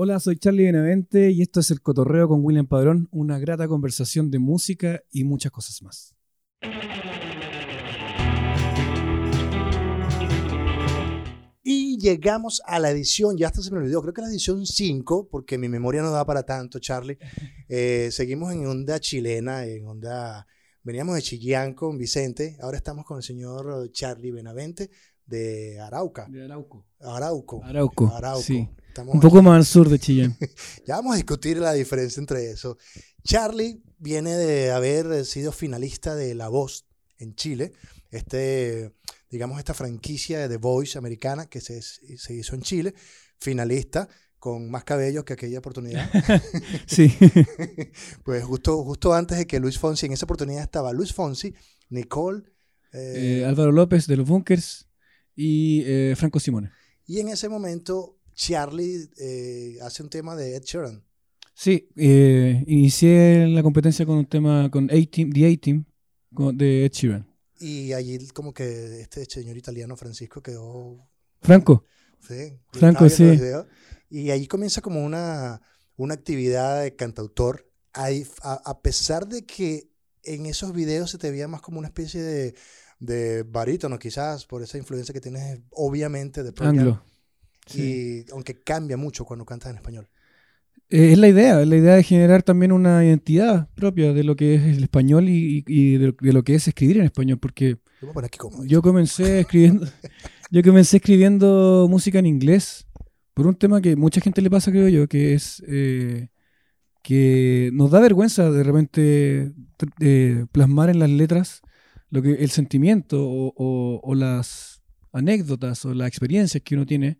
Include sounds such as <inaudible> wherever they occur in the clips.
Hola, soy Charlie Benavente y esto es El Cotorreo con William Padrón, una grata conversación de música y muchas cosas más. Y llegamos a la edición, ya hasta se me olvidó, creo que la edición 5, porque mi memoria no da para tanto, Charlie. <laughs> Eh, seguimos en onda chilena, en onda... Veníamos de Chillán con Vicente, ahora estamos con el señor Charlie Benavente de Arauca. De Arauco. Arauco. Arauco. Arauco. Sí. Estamos Un poco más al sur de Chillán. <laughs> Ya vamos a discutir la diferencia entre eso. Charlie viene de haber sido finalista de La Voz en Chile, este, digamos, esta franquicia de The Voice americana que se, se hizo en Chile, finalista con más cabello que aquella oportunidad. <laughs> sí. <laughs> pues justo, justo antes de que Luis Fonsi, en esa oportunidad estaba Luis Fonsi, Nicole, eh, Eh, Álvaro López de los Bunkers y eh, Franco Simone. y en ese momento Charlie eh, hace un tema de Ed Sheeran. Sí, eh, inicié la competencia con un tema con A-Team, The A-Team de Ed Sheeran. Y allí como que este señor italiano Francisco quedó... Franco, Sí, Franco, sí. videos, Y ahí comienza como una, una actividad de cantautor. A, a pesar de que en esos videos se te veía más como una especie de, de barítono, quizás, por esa influencia que tienes, obviamente, de anglo. Sí. Y aunque cambia mucho cuando cantas en español. Eh, es la idea, es la idea de generar también una identidad propia de lo que es el español y, y- de, de lo que es escribir en español, porque Yo aquí como. comencé escribiendo, <laughs> yo comencé escribiendo música en inglés por un tema que mucha gente le pasa, creo yo, que es eh, que nos da vergüenza de repente eh, plasmar en las letras lo que el sentimiento o, o- o las anécdotas o las experiencias que uno tiene.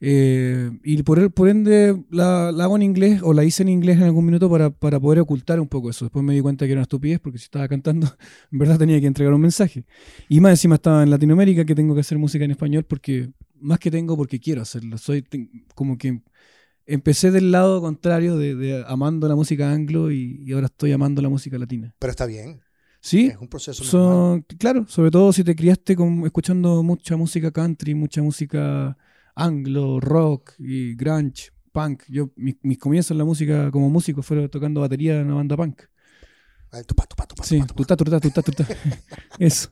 Eh, y por, por ende la, la hago en inglés o la hice en inglés en algún minuto para, para poder ocultar un poco eso. Después me di cuenta que era una estupidez porque si estaba cantando, <laughs> en verdad tenía que entregar un mensaje. Y más encima estaba en Latinoamérica que tengo que hacer música en español porque, más que tengo porque quiero hacerlo. Soy ten- como que empecé del lado contrario de, de amando la música anglo y, y ahora estoy amando la música latina. Pero está bien. Sí, Es un proceso normal. claro, sobre todo si te criaste con, escuchando mucha música country, mucha música anglo, rock y grunge, punk. Yo, mis, mis comienzos en la música como músico fueron tocando batería en una banda punk. Ay, tupa, tupa, tupa, Sí, tupa, tupa. tutá, tutá, tutá, tutá. <laughs> Eso.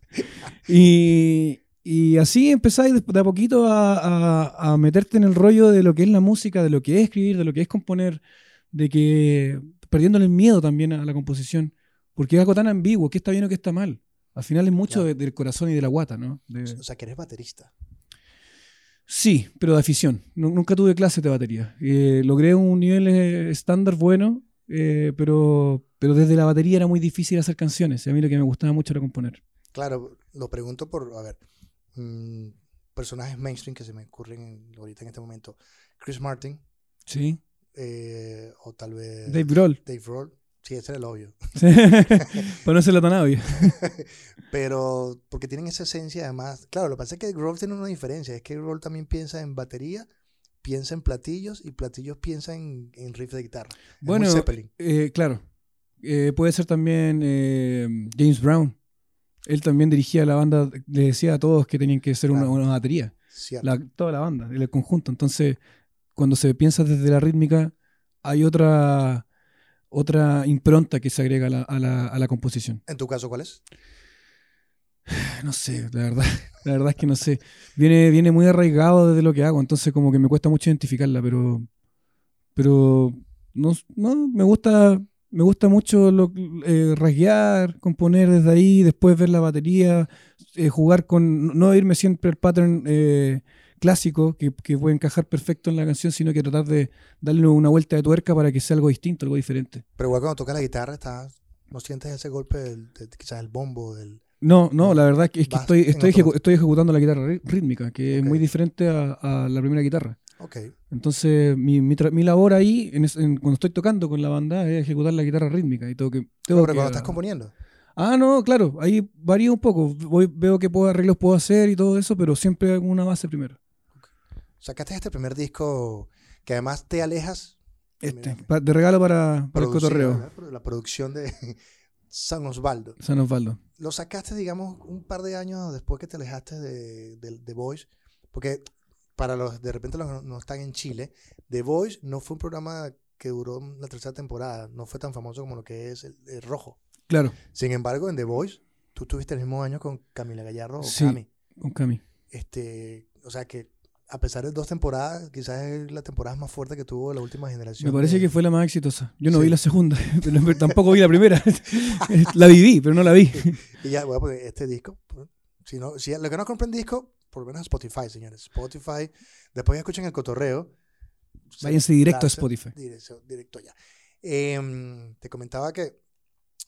Y, y así empezáis de, a poquito a, a- a meterte en el rollo de lo que es la música, de lo que es escribir, de lo que es componer, de que perdiéndole el miedo también a la composición, porque es algo tan ambiguo, que está bien o que está mal. Al final es mucho Claro. de- del corazón y de la guata, ¿no? De- O sea, que eres baterista. Sí, pero de afición. Nu- Nunca tuve clases de batería. Eh, logré un nivel eh, estándar bueno, eh, pero, pero desde la batería era muy difícil hacer canciones. Y a mí lo que me gustaba mucho era componer. Claro, lo pregunto por, a ver, mm, personajes mainstream que se me ocurren en- ahorita en este momento. Chris Martin, Sí. eh, o tal vez Dave Grohl. Dave Grohl. Sí, ese era el obvio. Para no serlo tan obvio. Pero porque tienen esa esencia además. Claro, lo que pasa es que Grohl tiene una diferencia. Es que Grohl también piensa en batería, piensa en platillos y platillos piensa en, en riff de guitarra. Bueno, eh, claro. Eh, puede ser también eh, James Brown. Él también dirigía la banda, le decía a todos que tenían que ser una, Claro. una batería. Cierto. la- toda la banda, el conjunto. Entonces, cuando se piensa desde la rítmica, hay otra, otra impronta que se agrega a la, a la- a la composición. En tu caso, ¿cuál es? <sighs> No sé, la verdad, <laughs> la verdad es que no sé. Viene, viene muy arraigado desde lo que hago, entonces como que me cuesta mucho identificarla, pero, pero no, no, me gusta, me gusta mucho lo, eh, rasguear, componer desde ahí, después ver la batería, eh, jugar con, no irme siempre al pattern eh, clásico que, que puede encajar perfecto en la canción, sino que tratar de darle una vuelta de tuerca para que sea algo distinto, algo diferente. Pero igual cuando tocas la guitarra, estás, no sientes ese golpe del, de- quizás el bombo, del... No, no, la verdad es que, es que Vas estoy, estoy, ejecu- estoy ejecutando la guitarra rí- rítmica, que es muy diferente a, a la primera guitarra. Ok. Entonces, mi, mi, mi labor ahí, en es- en- cuando estoy tocando con la banda, es ejecutar la guitarra rítmica. Y tengo que, tengo Pero que- cuando estás componiendo. Ah, no, claro, ahí varía un poco. Voy, veo qué puedo, arreglos puedo hacer y todo eso, pero siempre hago una base primero. Sacaste este primer disco que además te alejas Este, Mira. de regalo para, para el cotorreo, La producción de <laughs> San Osvaldo. San Osvaldo. Lo sacaste, digamos, un par de años después que te alejaste de, de, de Voice. Porque para los de repente los que no están en Chile, The Voice no fue un programa que duró la tercera temporada, no fue tan famoso como lo que es el, el Rojo. Claro, Sin embargo, en The Voice, tú tuviste el mismo año con Camila Gallardo o Sí. Cami. con Cami. Este, o sea que a pesar de dos temporadas, quizás es la temporada más fuerte que tuvo la última generación. Me parece de- que fue la más exitosa. Yo no Sí. vi la segunda, <laughs> pero <laughs> tampoco vi la primera. <laughs> la viví, pero no la vi. Y ya, bueno, porque este disco, pues, si no, si lo que no compren disco, por lo menos Spotify, señores. Spotify, después ya escuchen el cotorreo. Váyanse directo a Spotify. Directo, directo ya. Em, te comentaba que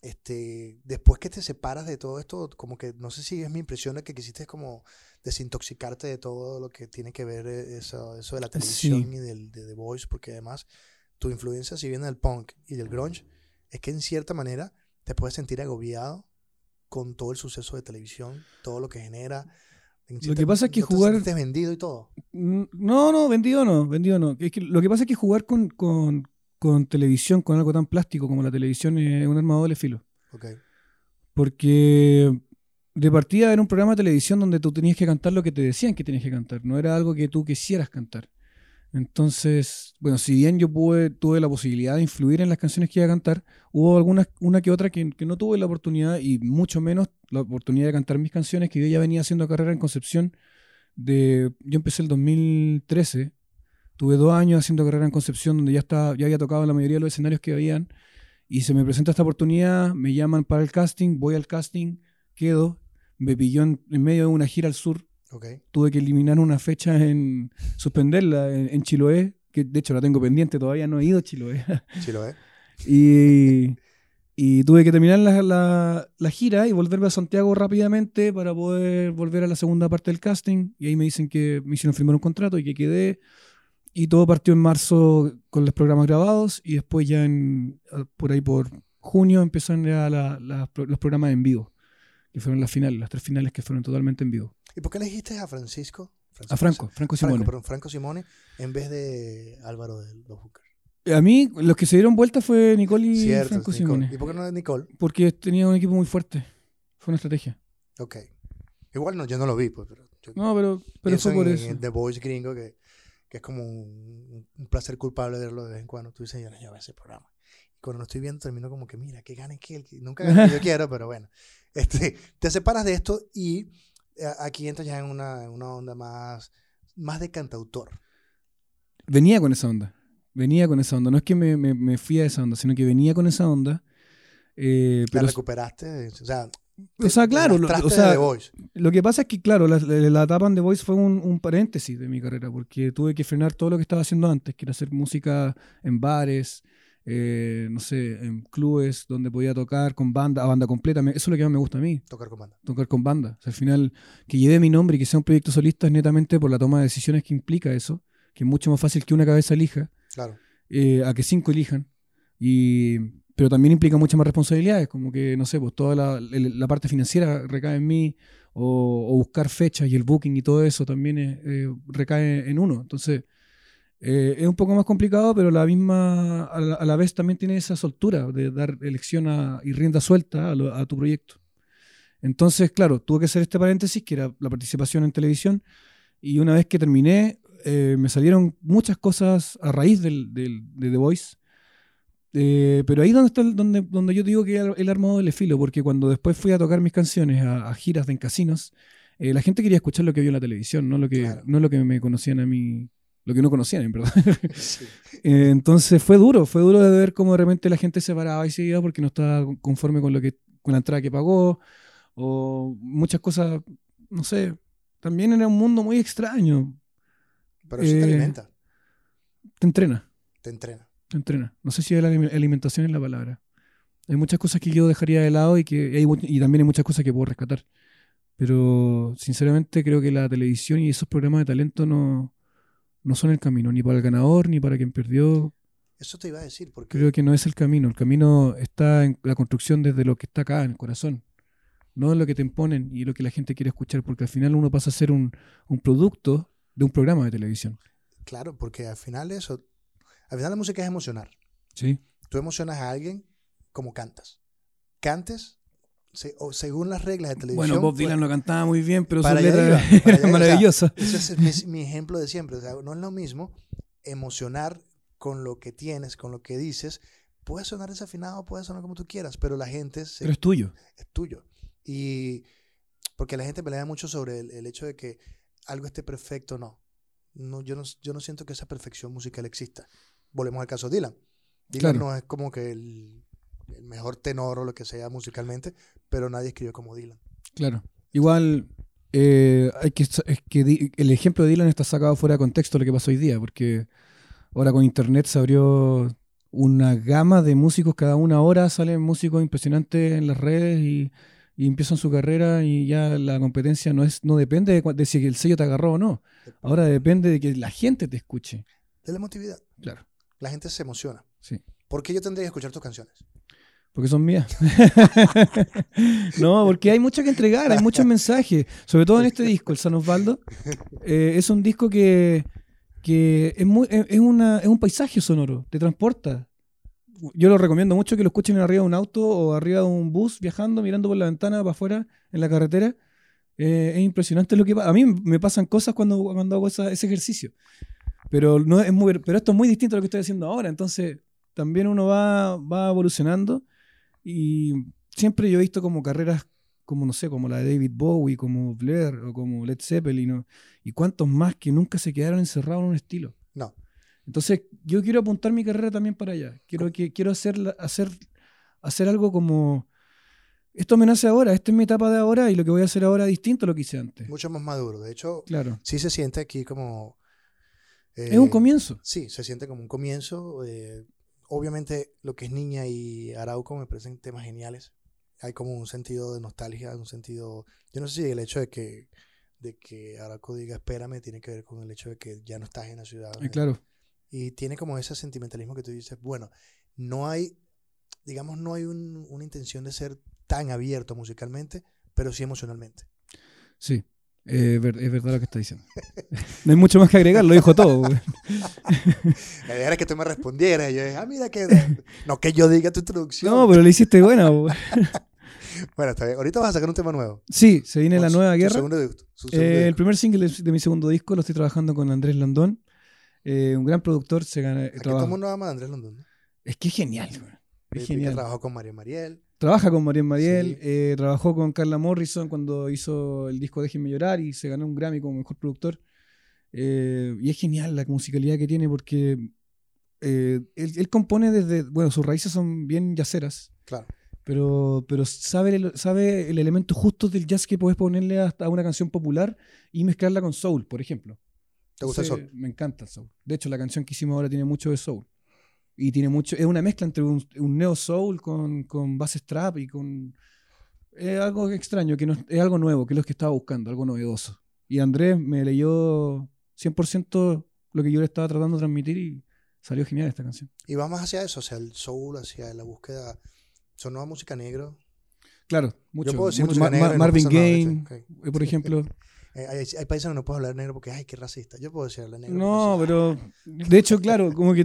este, después que te separas de todo esto, como que no sé si es mi impresión de que quisiste como desintoxicarte de todo lo que tiene que ver eh, eso, eso de la televisión Sí. y del, de The Voice, porque además tu influencia, si viene del punk y del grunge, es que en cierta manera te puedes sentir agobiado con todo el suceso de televisión, todo lo que genera. En Lo que pasa es que te jugar- sentiste vendido y todo. Mm, No, no, vendido no, vendido no. Es que lo que pasa es que jugar con, con, con televisión, con algo tan plástico como la televisión, es un arma de doble filo. Ok. Porque de partida era un programa de televisión donde tú tenías que cantar lo que te decían que tenías que cantar, no era algo que tú quisieras cantar. Entonces, bueno, si bien yo pude, tuve la posibilidad de influir en las canciones que iba a cantar, hubo algunas, una que otra que, que no tuve la oportunidad y mucho menos la oportunidad de cantar mis canciones, que yo ya venía haciendo carrera en Concepción. De, yo empecé el 2013, tuve dos años haciendo carrera en Concepción, donde ya, estaba, ya había tocado en la mayoría de los escenarios que habían, y se me presenta esta oportunidad, me llaman para el casting, voy al casting, quedo, me pilló en, en medio de una gira al sur, Ok. tuve que eliminar una fecha en suspenderla en, en Chiloé, que de hecho la tengo pendiente, todavía no he ido a Chiloé. <laughs> Es. y, y tuve que terminar la, la- la gira y volverme a Santiago rápidamente para poder volver a la segunda parte del casting. Y ahí me dicen que me hicieron firmar un contrato y que quedé. Y todo partió en marzo con los programas grabados y después ya en, por ahí por junio empezaron ya la- la- los programas en vivo, que fueron las finales, las tres finales que fueron totalmente en vivo. ¿Y por qué elegiste a Francisco? A Franco, Franco Franco, Simone. perdón, Franco Simone en vez de Álvaro de los Bunkers. A mí, los que se dieron vuelta fue Nicole y Cierto, Franco Nicole. Simone. ¿Y por qué no es Nicole? Porque tenía un equipo muy fuerte. Fue una estrategia. Ok. Igual no, yo no lo vi, pues, pero yo No, pero, pero fue por en, eso. en The Voice gringo, que, que es como un, un placer culpable verlo de vez en cuando. Tú dices, yo no llevo ese programa. Y cuando lo estoy viendo, termino como que, mira, que gane que él. Nunca gana que yo <laughs> quiero, pero bueno. Este, te separas de esto y eh, aquí entras ya en una, en una onda más, más de cantautor. Venía con esa onda. Venía con esa onda. No es que me, me- me fui a esa onda, sino que venía con esa onda. Eh, La pero, recuperaste. O sea, o sea, claro, lo, o sea, Voice. lo que pasa es que, claro, la, la, la etapa en The Voice fue un, un paréntesis de mi carrera, porque tuve que frenar todo lo que estaba haciendo antes, que era hacer música en bares, eh, no sé, en clubes donde podía tocar con banda, a banda completa. Eso es lo que más me gusta a mí. Tocar con banda. tocar con banda. O sea, al final, que lleve mi nombre y que sea un proyecto solista es netamente por la toma de decisiones que implica eso, que es mucho más fácil que una cabeza elija, Claro. eh, a que cinco elijan. Y, pero también implica muchas más responsabilidades, como que, no sé, pues toda la, la parte financiera recae en mí, o, o buscar fechas y el booking y todo eso también es- eh, recae en uno. Entonces, eh, es un poco más complicado, pero la misma, a la, a la vez también tiene esa soltura de dar elección a- y rienda suelta a, lo- a tu proyecto. Entonces, claro, tuve que hacer este paréntesis, que era la participación en televisión, y una vez que terminé, eh, me salieron muchas cosas a raíz del, del- de The Voice. Eh, pero ahí donde está el- donde, donde yo digo que el, armado del filo, porque cuando después fui a tocar mis canciones a, a giras de en casinos, eh, la gente quería escuchar lo que vio en la televisión, no lo que, Claro. no lo que me conocían a mí, lo que no conocían, en verdad. <laughs> Sí. <laughs> Eh, entonces fue duro, fue duro de ver cómo de repente la gente se paraba y se iba porque no estaba conforme con lo que con la entrada que pagó o muchas cosas, no sé, también era un mundo muy extraño. Pero eso te Eh, alimenta, Te entrena, te entrena. Entrena. No sé si la alim- alimentación es la palabra. Hay muchas cosas que yo dejaría de lado y que hay y también hay muchas cosas que puedo rescatar. Pero sinceramente creo que la televisión y esos programas de talento no, no son el camino, ni para el ganador, ni para quien perdió. Eso te iba a decir, porque Creo que no es el camino. El camino está en la construcción desde lo que está acá, en el corazón. No en lo que te imponen y lo que la gente quiere escuchar, porque al final uno pasa a ser un, un producto de un programa de televisión. Claro, porque al final eso, al final la música es emocionar. ¿Sí? Tú emocionas a alguien como cantas. Cantes, se- o según las reglas de televisión. Bueno, Bob pues, Dylan lo cantaba muy bien, pero su letra era iba, o sea, maravillosa. Ese es mi, mi ejemplo de siempre. O sea, no es lo mismo emocionar con lo que tienes, con lo que dices. Puede sonar desafinado, puede sonar como tú quieras, pero la gente se- Pero es tuyo. es tuyo. Y porque la gente pelea mucho sobre el, el hecho de que algo esté perfecto, no. no, yo no. Yo no siento que esa perfección musical exista. Volvemos al caso de Dylan. Dylan Claro. no es como que el, el mejor tenor o lo que sea musicalmente, pero nadie escribió como Dylan. Claro. Igual, eh, hay que, es que el ejemplo de Dylan está sacado fuera de contexto de lo que pasó hoy día, porque ahora con internet se abrió una gama de músicos, cada una hora salen músicos impresionantes en las redes y, y empiezan su carrera y ya la competencia no es no depende de, de si el sello te agarró o no. Ahora depende de que la gente te escuche. De la emotividad. Claro, La gente se emociona. sí. ¿Por qué yo tendría que escuchar tus canciones? Porque son mías. <laughs> no, porque hay mucho que entregar, hay muchos mensajes. Sobre todo en este disco, el San Osvaldo. eh, es un disco que, que es, muy, es, una, es un paisaje sonoro, te transporta. Yo lo recomiendo mucho que lo escuchen arriba de un auto o arriba de un bus viajando, mirando por la ventana para afuera en la carretera. Eh, es impresionante lo que pasa. A mí me pasan cosas cuando, cuando hago esa- ese ejercicio. Pero, no es muy, pero esto es muy distinto a lo que estoy haciendo ahora. Entonces, también uno va, va evolucionando. Y siempre yo he visto como carreras como, no sé, como la de David Bowie, como Blair o como Led Zeppelin. ¿no? Y cuántos más que nunca se quedaron encerrados en un estilo. No. Entonces, yo quiero apuntar mi carrera también para allá. Quiero, que, quiero hacer, hacer, hacer algo como. Esto me nace ahora, esta es mi etapa de ahora y lo que voy a hacer ahora es distinto a lo que hice antes. Mucho más maduro. De hecho, Claro. sí se siente aquí como... eh, es un comienzo. Sí, se siente como un comienzo. eh, obviamente lo que es Niña y Arauco me parecen temas geniales. Hay como un sentido de nostalgia, un sentido... Yo no sé si el hecho de que, de que Arauco diga espérame tiene que ver con el hecho de que ya no estás en la ciudad. Eh, claro. Y tiene como ese sentimentalismo que tú dices, bueno, no hay, digamos, no hay un- una intención de ser tan abierto musicalmente, pero sí emocionalmente. Sí. Eh, es verdad lo que está diciendo. <laughs> No hay mucho más que agregar, lo dijo todo. güey. La idea era que tú me respondieras. Yo dije, ah, mira que... No que yo diga tu introducción. No, pero lo hiciste buena. güey. <laughs> Bueno, está bien. Ahorita vas a sacar un tema nuevo. Sí, se viene la nueva guerra. segundo segundo Eh, el primer single de, mi segundo disco lo estoy trabajando con Andrés Landón. eh, un gran productor. Se gana, Aquí todo el mundo ama a Andrés London. ¿no? Es que es genial. güey. Es genial. trabajó con María Mariel. Trabaja con Marian Mariel, Sí. eh, trabajó con Carla Morrison cuando hizo el disco Déjenme llorar y se ganó un Grammy como mejor productor. Eh, y es genial la musicalidad que tiene porque eh, él, él compone desde, bueno, sus raíces son bien yaceras, Claro. pero, pero sabe, el, sabe el elemento justo del jazz que puedes ponerle hasta a una canción popular y mezclarla con soul, por ejemplo. ¿Te gusta el soul? Me encanta el soul. De hecho, la canción que hicimos ahora tiene mucho de soul. Y tiene mucho, es una mezcla entre un, un neo soul con, con bases trap y con. Es algo extraño, que no, es algo nuevo, que es lo que estaba buscando, algo novedoso. Y Andrés me leyó 100% lo que yo le estaba tratando de transmitir y salió genial esta canción. Y va más hacia eso, hacia el soul, hacia la búsqueda. Sonó música negro. Claro, mucho. puedo decir mucho. música Ma- negra Ma- Marvin Gaye, ¿viste? Ok. eh, por ejemplo. Hay, hay países donde no puedo hablar negro porque, ay, qué racista. Yo puedo decir hablar negro. No, pero de hecho, claro, como que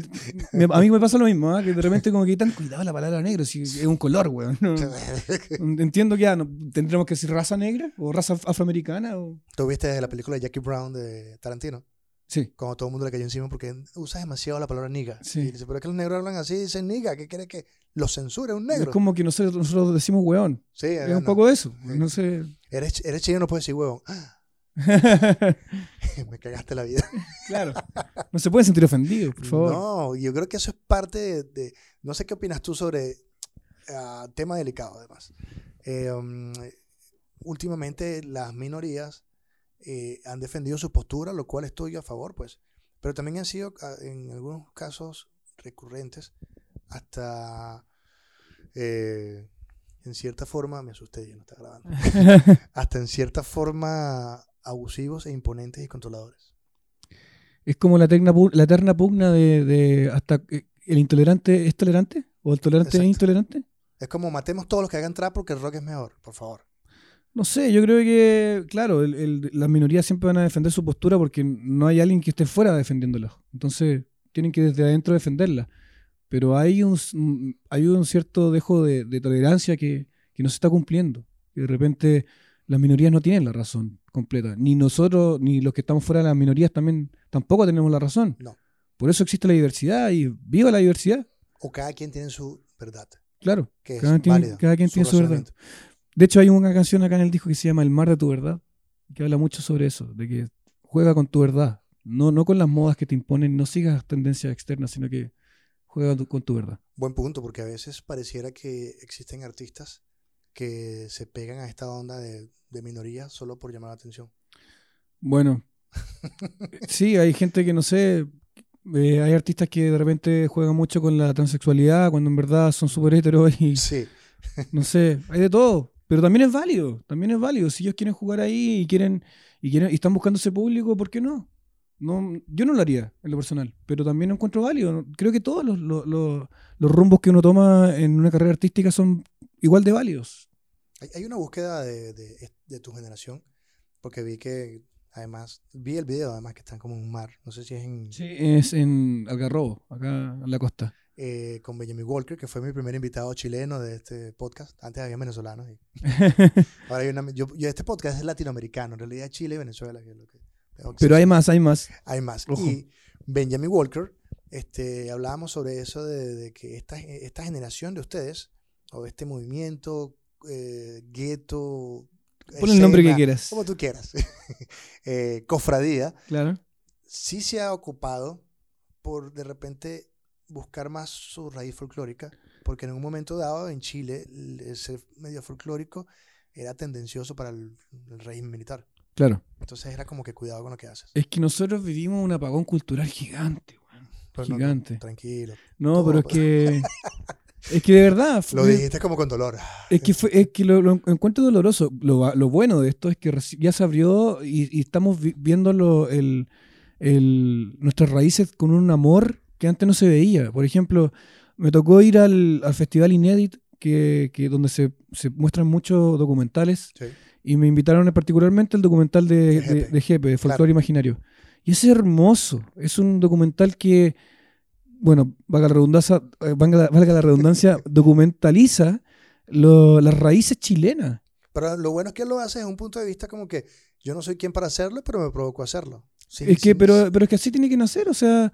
me- a mí me pasa lo mismo, ¿ah? que de repente como que tan cuidado la palabra negro, si es un color, weón. no- <laughs> Entiendo que ya no, tendremos que decir raza negra o raza af- afroamericana o ¿Tú viste la película de Jackie Brown de Tarantino? sí, Cuando todo el mundo le cayó encima porque usas demasiado la palabra niga. Sí. Y dice, pero es que los negros hablan así, dicen niga. ¿Qué quiere que lo censure un es negro? como que nosotros, nosotros decimos weón, Sí, es no. un poco eso, Sí. no sé. Eres, eres chino, no puedes decir huevón. <laughs> <laughs> Me cagaste la vida. claro, no se pueden sentir ofendidos, por favor. No, yo creo que eso es parte de, de- no sé qué opinas tú sobre ah, tema delicado además. Eh, um, últimamente las minorías eh, han defendido su postura, lo cual estoy a favor, pues. Pero también han sido ah, en algunos casos recurrentes hasta eh, en cierta forma, me asusté, ya no está grabando, <laughs> hasta en cierta forma abusivos e imponentes y controladores. Es como la, eterna pu- la eterna pugna de, de hasta eh, el intolerante es tolerante o el tolerante Exacto. es intolerante. Es como matemos todos los que hagan trap porque el rock es mejor, por favor. No sé, yo creo que, claro, el- el- las minorías siempre van a defender su postura porque no hay alguien que esté fuera defendiéndola. Entonces, tienen que desde adentro defenderla. Pero hay un, hay un cierto dejo de, de tolerancia que que no se está cumpliendo. Y de repente las minorías no tienen la razón completa. Ni nosotros, ni los que estamos fuera de las minorías también tampoco tenemos la razón. No. Por eso existe la diversidad y viva la diversidad. O cada quien tiene su verdad. Claro. Que es Cada, tiene- válida, cada quien tiene su verdad. De hecho, hay una canción acá en el disco que se llama El mar de tu verdad, que habla mucho sobre eso, de que juega con tu verdad, no, no con las modas que te imponen, no sigas tendencias externas, sino que juega tu- con tu verdad. Buen punto, porque a veces pareciera que existen artistas que se pegan a esta onda de, de minoría solo por llamar la atención. Bueno, <laughs> sí, hay gente que no sé, eh, hay artistas que de repente juegan mucho con la transexualidad cuando en verdad son súper heteros y Sí, <laughs> no sé, hay de todo. Pero también es válido, también es válido. Si ellos quieren jugar ahí y quieren y quieren y están buscando ese público, ¿por qué no? No, yo no lo haría en lo personal, pero también lo encuentro válido. Creo que todos los, los- los- los rumbos que uno toma en una carrera artística son igual de válidos. hay, una búsqueda de, de- de tu generación, porque vi que además, vi el video además que están como en un mar, no sé si es en, Sí, es en Algarrobo, acá en la costa. eh, con Benjamin Walker, que fue mi primer invitado chileno de este podcast. Antes había venezolanos. y- <laughs> ahora hay una, yo, yo- este podcast es latinoamericano, en realidad Chile y Venezuela. que es lo que pero hay más, hay más. Hay más. Ojo. Y Benjamin Walker, este, hablábamos sobre eso de, de que esta, esta generación de ustedes, o este movimiento, eh, gueto, Pon el nombre que quieras. Como tú quieras. <laughs> eh, cofradía, Claro. sí se ha ocupado por de repente buscar más su raíz folclórica, porque en un momento dado en Chile el ser medio folclórico era tendencioso para el, el régimen militar. Claro. Entonces era como que cuidado con lo que haces. Es que nosotros vivimos un apagón cultural gigante, weón. Pero no, no, Gigante. tranquilo. No, pero es que. <laughs> Es que de verdad. Lo dijiste como con dolor. Es que, fue, es que lo, lo encuentro doloroso. Lo, bueno de esto es que ya se abrió y, y estamos vi- viendo lo- el, el- nuestras raíces con un amor que antes no se veía. Por ejemplo, me tocó ir al, al Festival Inédit, que, que donde se, se muestran muchos documentales, Sí. y me invitaron particularmente el documental de, Jepe. de Jepe, de Claro. Imaginario. Y es hermoso. Es un documental que, bueno, valga la redundancia, eh, valga la- valga la redundancia <laughs> documentaliza lo- las raíces chilenas. Pero lo bueno es que él lo hace desde un punto de vista como que yo no soy quien para hacerlo, pero me provocó hacerlo. Es que, pero, pero es que así tiene que nacer, o sea,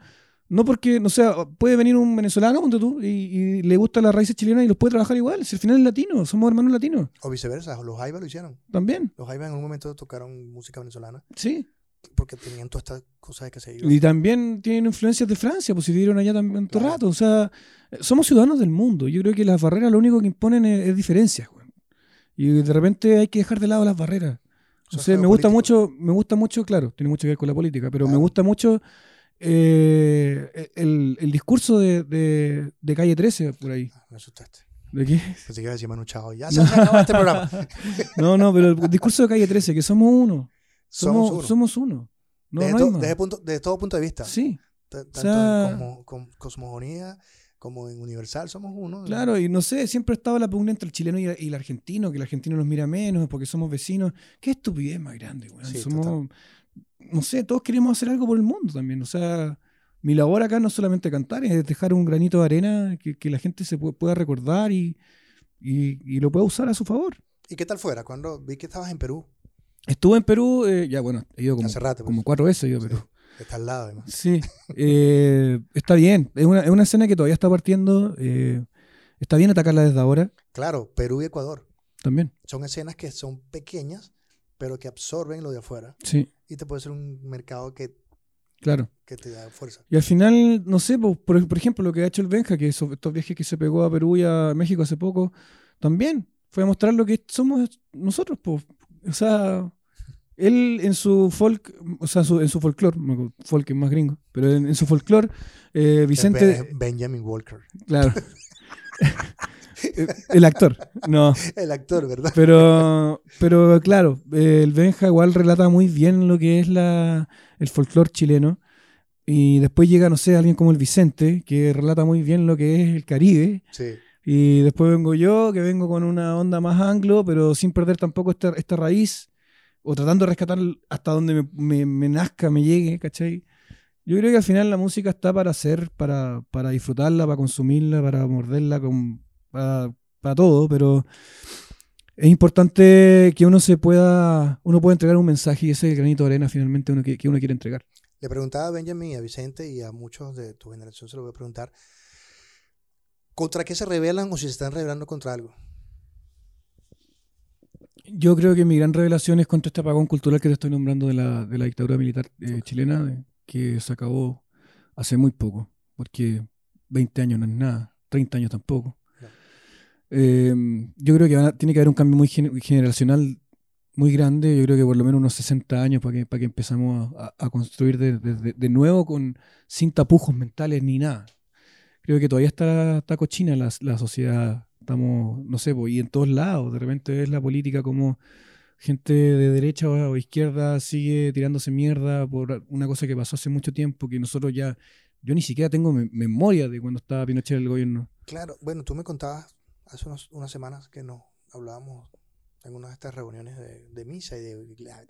no porque, no sea, puede venir un venezolano, ponte tú, y, y le gustan las raíces chilenas y los puede trabajar igual. Si al final es latino, somos hermanos latinos, O viceversa, los Jaivas lo hicieron. también, Los Jaivas en un momento tocaron música venezolana sí. Porque tenían todas estas cosas que se iban. Y también tienen influencias de Francia, pues si vivieron allá también todo el Claro. rato. O sea, somos ciudadanos del mundo. Yo creo que las barreras lo único que imponen es, es diferencias, güey. Y de repente hay que dejar de lado las barreras. O sea, me gusta mucho, me gusta mucho, claro, tiene mucho que ver con la política, pero me gusta mucho eh, el, el discurso de, de- de Calle 13 por ahí. Ah, Me asustaste. ¿De qué? Pensé que iba a decir Manu Chao. Ya <laughs> se acabó este programa. No, no, pero el discurso de Calle 13, que somos uno. Somos Somos, uno. somos uno. No, desde, no hay to- más. desde punto- desde todo punto de vista. Sí. T- Tanto sea- en cosmo- com- cosmogonía como en universal somos uno. Claro, y no sé, siempre ha estado la pugna entre el chileno y, el argentino, que el argentino nos mira menos porque somos vecinos. Qué estupidez más grande. Sí, somos, no sé, todos queremos hacer algo por el mundo también. O sea, mi labor acá no es solamente cantar, es dejar un granito de arena que, que la gente se pu- pueda recordar y, y, y lo pueda usar a su favor. ¿Y qué tal fuera? Cuando vi que estabas en Perú, Estuve en Perú, eh, ya bueno, he ido como, hace rato. pues. como cuatro veces he ido a Sí, Perú. Está al lado, además. Sí, eh, está bien. Es una, es una escena que todavía está partiendo. eh, está bien atacarla desde ahora Claro, Perú y Ecuador. también. Son escenas que son pequeñas, pero que absorben lo de afuera. Sí, Y te puede ser un mercado que, claro. que te da fuerza. Y al final, no sé, po, por, por ejemplo, lo que ha hecho el Benja, que esos- estos viajes que se pegó a Perú y a México hace poco, también fue a mostrar lo que somos nosotros. po. O sea, él en su folk, o sea, su- en su folclore, folk es más gringo, pero en, en su folclore, eh, Vicente, Ben- Benjamin Walker. claro, <laughs> <laughs> el actor, no, El actor, ¿verdad? pero, pero claro, el Benja igual relata muy bien lo que es la, el folclore chileno. Y después llega, no sé, alguien como el Vicente, que relata muy bien lo que es el Caribe. Sí. Y después vengo yo, que vengo con una onda más anglo, pero sin perder tampoco esta, esta raíz, o tratando de rescatar hasta donde me, me- me nazca, me llegue, ¿cachai? Yo creo que al final la música está para hacer, para, para disfrutarla, para consumirla, para morderla, con, para, para todo, pero es importante que uno se pueda, uno pueda entregar un mensaje y ese es el granito de arena finalmente uno que, que uno quiere entregar. Le preguntaba a Benjamin, a Vicente y a muchos de tu generación, se lo voy a preguntar, ¿contra qué se rebelan o si se están rebelando contra algo? Yo creo que mi gran revelación es contra este apagón cultural que te estoy nombrando de la, de la dictadura militar eh, chilena, de- que se acabó hace muy poco, porque 20 años no es nada, 30 años tampoco. No. Eh, yo creo que van a- tiene que haber un cambio muy gen- generacional muy grande, yo creo que por lo menos unos 60 años para que, para que empezamos a, a construir de, de- de- de nuevo con, sin tapujos mentales ni nada. Creo que todavía está, está cochina la, la sociedad, estamos, no sé, pues, y en todos lados, de repente ves la política como gente de derecha o, izquierda sigue tirándose mierda por una cosa que pasó hace mucho tiempo que nosotros ya, yo ni siquiera tengo me- memoria de cuando estaba Pinochet en el gobierno. Claro, bueno, tú me contabas hace unos- unas semanas que no hablábamos en una de estas reuniones de, de misa y de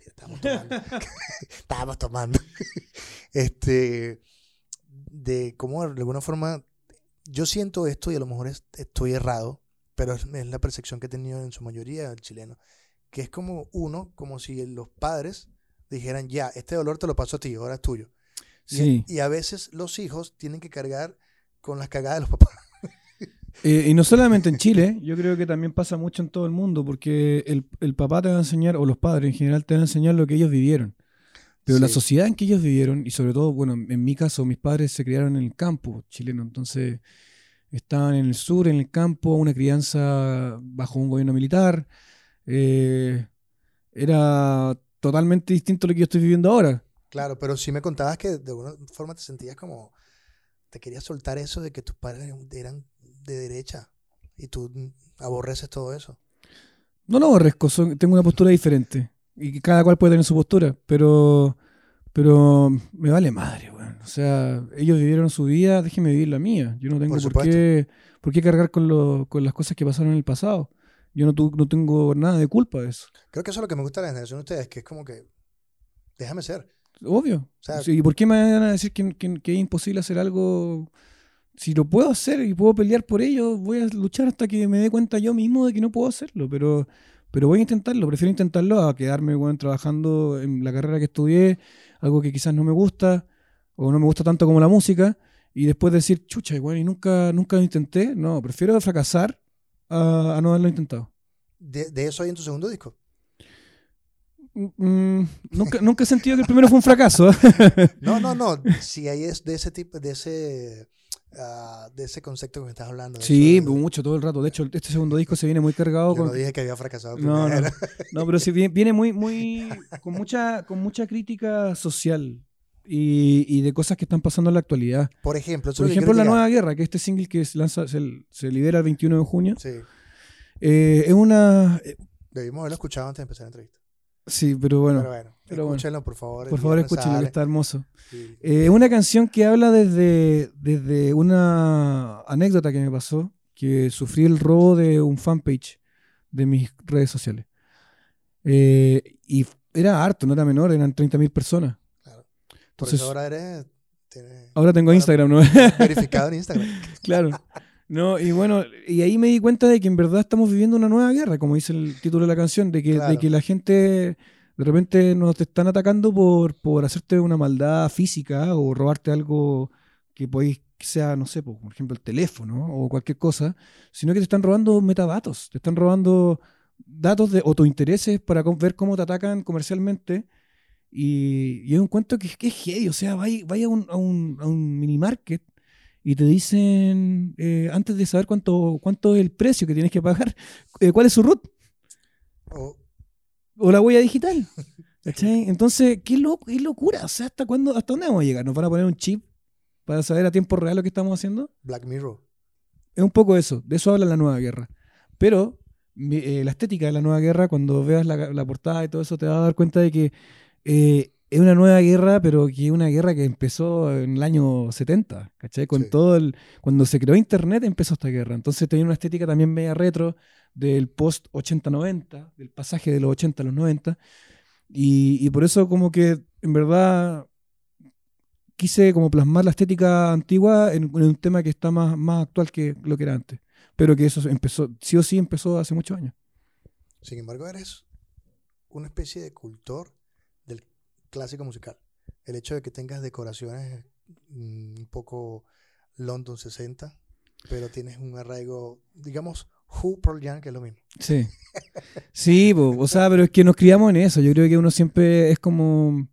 estábamos tomando. <laughs> <laughs> estábamos tomando. <laughs> este, de cómo de alguna forma yo siento esto y a lo mejor es- estoy errado, pero es, es la percepción que he tenido en su mayoría el chileno, que es como uno, como si los padres dijeran, ya, este dolor te lo paso a ti, ahora es tuyo. Y- Sí. Y, a veces los hijos tienen que cargar con las cagadas de los <laughs> papás. Eh, y no solamente en Chile, yo creo que también pasa mucho en todo el mundo, porque el, el papá te va a enseñar, o los padres en general, te van a enseñar lo que ellos vivieron. Pero la Sí. sociedad en que ellos vivieron, y sobre todo, bueno, en mi caso, mis padres se criaron en el campo chileno, entonces estaban en el sur, en el campo, una crianza bajo un gobierno militar. eh, era totalmente distinto a lo que yo estoy viviendo ahora. Claro, pero sí me contabas que de alguna forma te sentías como, te querías soltar eso de que tus padres eran- de derecha y tú aborreces todo eso. No lo aborrezco, tengo una postura diferente. Y cada cual puede tener su postura, pero, pero me vale madre. O sea, ellos vivieron su vida, déjenme vivir la mía. Yo no tengo Por por, qué, por qué cargar con, lo- con las cosas que pasaron en el pasado. Yo no, tu- no tengo nada de culpa de eso. Creo que eso es lo que me gusta de la generación de ustedes, que es como que, déjame ser. Obvio. O sea, ¿Y por qué me van a decir que, que- que es imposible hacer algo? Si lo puedo hacer y puedo pelear por ello, voy a luchar hasta que me dé cuenta yo mismo de que no puedo hacerlo. Pero, pero voy a intentarlo. Prefiero intentarlo a quedarme bueno, trabajando en la carrera que estudié, algo que quizás no me gusta o no me gusta tanto como la música, y después decir, chucha, igual, y nunca, nunca lo intenté. No, prefiero fracasar a, a no haberlo intentado. de, de eso hay en tu segundo disco. Mm, nunca, nunca he sentido que el primero fue un fracaso. <laughs> No, no, no. Si hay es de ese tipo, de ese, ah, de ese concepto que me estás hablando. de Sí, eso de- mucho, todo el rato. De hecho, este segundo disco se viene muy cargado yo con... no dije que había fracasado. No, no, no, pero sí viene, viene muy, muy, <laughs> con mucha, con mucha crítica social y, y de cosas que están pasando en la actualidad. Por ejemplo, Por ejemplo, La. Nueva Guerra, que este single que se lanza, se, se libera el 21 de junio, Sí, eh, es una, eh, debimos haberlo escuchado antes de empezar la entrevista. sí, pero bueno, pero bueno, pero bueno. por favor. por favor escúchenlo, sale. está hermoso. Sí. Eh, Es una canción que habla desde, desde una anécdota que me pasó, que sufrí el robo de un fanpage de mis redes sociales. Y era harto, no era menor, eran 30.000 personas. Entonces, eso ahora eres ahora tengo ahora- Instagram, ¿no? <laughs> verificado en Instagram. <laughs> claro. No, y bueno, y ahí me di cuenta de que en verdad estamos viviendo una nueva guerra, como dice el título de la canción, de que, Claro. de que la gente de repente nos están atacando por, por hacerte una maldad física o robarte algo que podéis que sea, no sé, por ejemplo, el teléfono o cualquier cosa, sino que te están robando metadatos, te están robando datos de, o tus intereses para ver cómo te atacan comercialmente. Y, y es un cuento que, que es heavy, o sea, vaya, vaya a, un, a, un, a un mini market y te dicen, eh, antes de saber cuánto, cuánto es el precio que tienes que pagar, <laughs> eh, cuál es su root O- o la huella digital. <laughs> ¿Cachai? Entonces, qué, loco, qué locura. O sea, ¿hasta cuándo, hasta dónde vamos a llegar? ¿Nos van a poner un chip para saber a tiempo real lo que estamos haciendo? Black Mirror. Es un poco eso. De eso habla la nueva guerra. Pero eh, la estética de la nueva guerra, cuando veas la, la portada y todo eso, te vas a dar cuenta de que eh, es una nueva guerra, pero que es una guerra que empezó en el año 70. ¿Cachai? Con Sí. todo el. Cuando se creó Internet empezó esta guerra. Entonces tenía una estética también media retro del post 80-90, del pasaje de los 80 a los 90. Y, y por eso como que en verdad quise como plasmar la estética antigua en, en un tema que está más, más actual que lo que era antes. Pero que eso empezó, sí o sí empezó hace muchos años. Sin embargo, eres una especie de cultor clásico musical. El hecho de que tengas decoraciones mm, un poco London 60, pero tienes un arraigo, digamos, Who Pearl Jam, que es lo mismo. Sí. Sí, o sea, pero es que nos criamos en eso. Yo creo que uno siempre es como,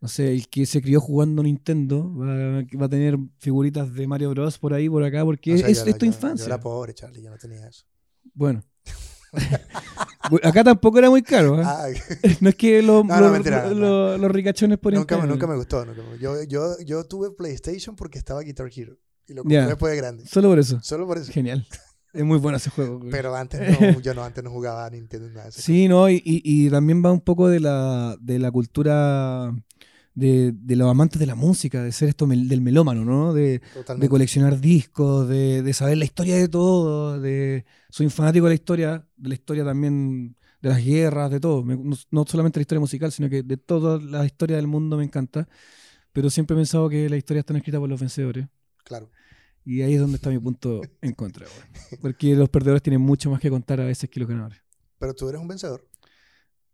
no sé, el que se crió jugando Nintendo va, va a tener figuritas de Mario Bros. por ahí, por acá, porque O sea, es, yo- es tu yo- infancia. Yo era pobre, Charlie, yo no tenía eso. Bueno. Acá tampoco era muy caro. ¿eh? Ah, <laughs> No es que los, No, no, los- mentira, los- no. los- los ricachones por nunca, nunca me gustó. nunca me- yo, yo, yo tuve PlayStation porque estaba Guitar Hero. Y lo compré después de grande. Solo por eso. Solo por eso. Genial. Es muy bueno ese juego. güey. Pero antes <laughs> no, yo no, antes no jugaba a Nintendo ni nada de. Sí, no, y, y- y también va un poco de la, de la cultura de, de los amantes de la música, de ser esto mel- del melómano, ¿no? De, coleccionar discos, de, de saber la historia de todo, de soy un fanático de la historia, de la historia también de las guerras, de todo. Me- no, no solamente la historia musical, sino que de toda la historia del mundo me encanta. Pero siempre he pensado que las historias están escritas por los vencedores. Claro. Y ahí es donde está mi punto en contra. Porque los perdedores tienen mucho más que contar a veces que los ganadores. Pero tú eres un vencedor.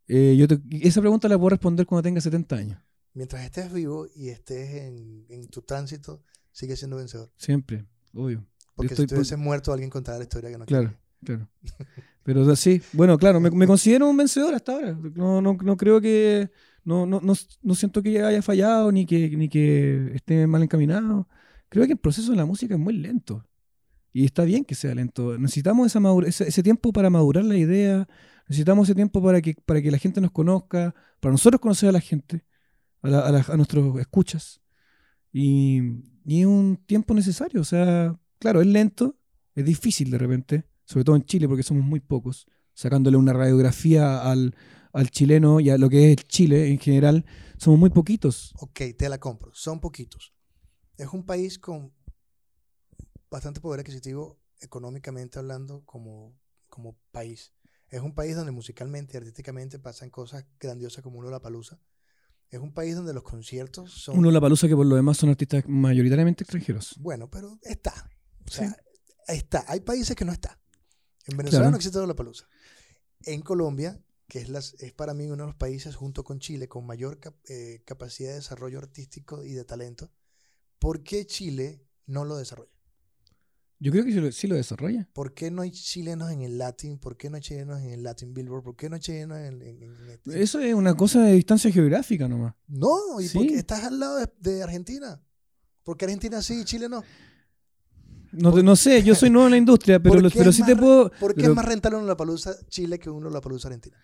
Eh, yo te- esa pregunta la puedo responder cuando tenga 70 años. Mientras estés vivo y estés en, en tu tránsito, sigues siendo vencedor. Siempre, obvio. Porque estoy si estuvieses muerto, alguien contará la historia que no Claro, claro. <laughs> Pero sí, bueno, claro, me, me considero un vencedor hasta ahora. No, no, no creo que. No, no, no, no siento que haya fallado ni que, ni que esté mal encaminado. Creo que el proceso de la música es muy lento. Y está bien que sea lento. Necesitamos esa madura- ese, ese tiempo para madurar la idea. Necesitamos ese tiempo para que, para que la gente nos conozca, para nosotros conocer a la gente, a, la- a la- nuestros escuchas. Y, y es un tiempo necesario. O sea, claro, es lento, es difícil de repente, sobre todo en Chile, porque somos muy pocos. Sacándole una radiografía al, al chileno y a lo que es Chile en general, somos muy poquitos. Ok, te la compro. Son poquitos. Es un país con bastante poder adquisitivo económicamente hablando como, como país. Es un país donde musicalmente y artísticamente pasan cosas grandiosas como uno la palusa. Es un país donde los conciertos son... Uno la palusa que por lo demás son artistas mayoritariamente extranjeros. Bueno, pero está. O sea, Sí. está. Hay países que no está. En Venezuela Claro. no existe la palusa. En Colombia, que es, las, es para mí uno de los países junto con Chile con mayor cap- eh, capacidad de desarrollo artístico y de talento, ¿por qué Chile no lo desarrolla? Yo creo que sí lo, sí lo desarrolla. ¿Por qué no hay chilenos en el Latin? ¿Por qué no hay chilenos en el Latin Billboard? ¿Por qué no hay chilenos en, en- en- en- Eso es una cosa de distancia geográfica nomás. No, y Sí. porque estás al lado de, de Argentina. ¿Por qué Argentina sí y Chile no? No, sé, yo soy nuevo en la industria, pero, ¿Por lo- qué pero sí más te puedo... ¿Por qué pero- es más rentable una palusa Chile que uno la palusa Argentina?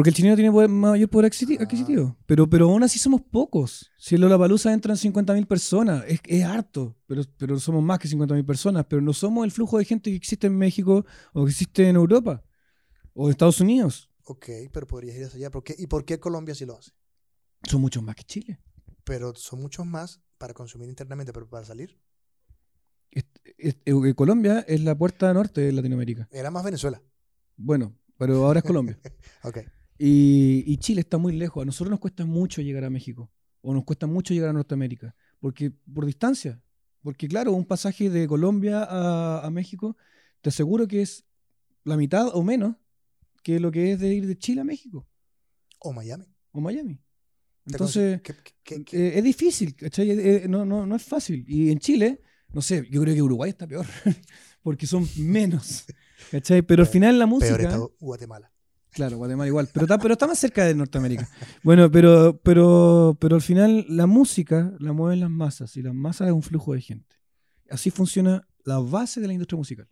Porque el chileno tiene poder- mayor poder adquisiti- Ah. adquisitivo. Pero, pero aún así somos pocos. Si en Lollapalooza entran 50.000 personas, es, es harto. Pero, pero somos más que 50.000 personas. Pero no somos el flujo de gente que existe en México o que existe en Europa o en Estados Unidos. Ok, pero podrías ir hacia allá. ¿Por qué? ¿Y por qué Colombia sí lo hace? Son muchos más que Chile. Pero son muchos más para consumir internamente, pero para salir. Es- eh, Colombia es la puerta norte de Latinoamérica. Era más Venezuela. Bueno, pero ahora es Colombia. <laughs> Ok. Y, y Chile está muy lejos. A nosotros nos cuesta mucho llegar a México. O nos cuesta mucho llegar a Norteamérica. Porque, por distancia. Porque, claro, un pasaje de Colombia a, a México, te aseguro que es la mitad o menos que lo que es de ir de Chile a México. O Miami. O Miami. Entonces, cons- ¿qué- qué- qué- eh, es difícil, ¿cachai? Eh, eh, no, no, no es fácil. Y en Chile, no sé, yo creo que Uruguay está peor. <laughs> porque son menos. <laughs> ¿Cachai? Pero al final la música. Peor está Guatemala. Claro, Guatemala igual, pero está, pero está más cerca de Norteamérica. Bueno, pero, pero, pero al final la música la mueven las masas y las masas es un flujo de gente. Así funciona la base de la industria musical.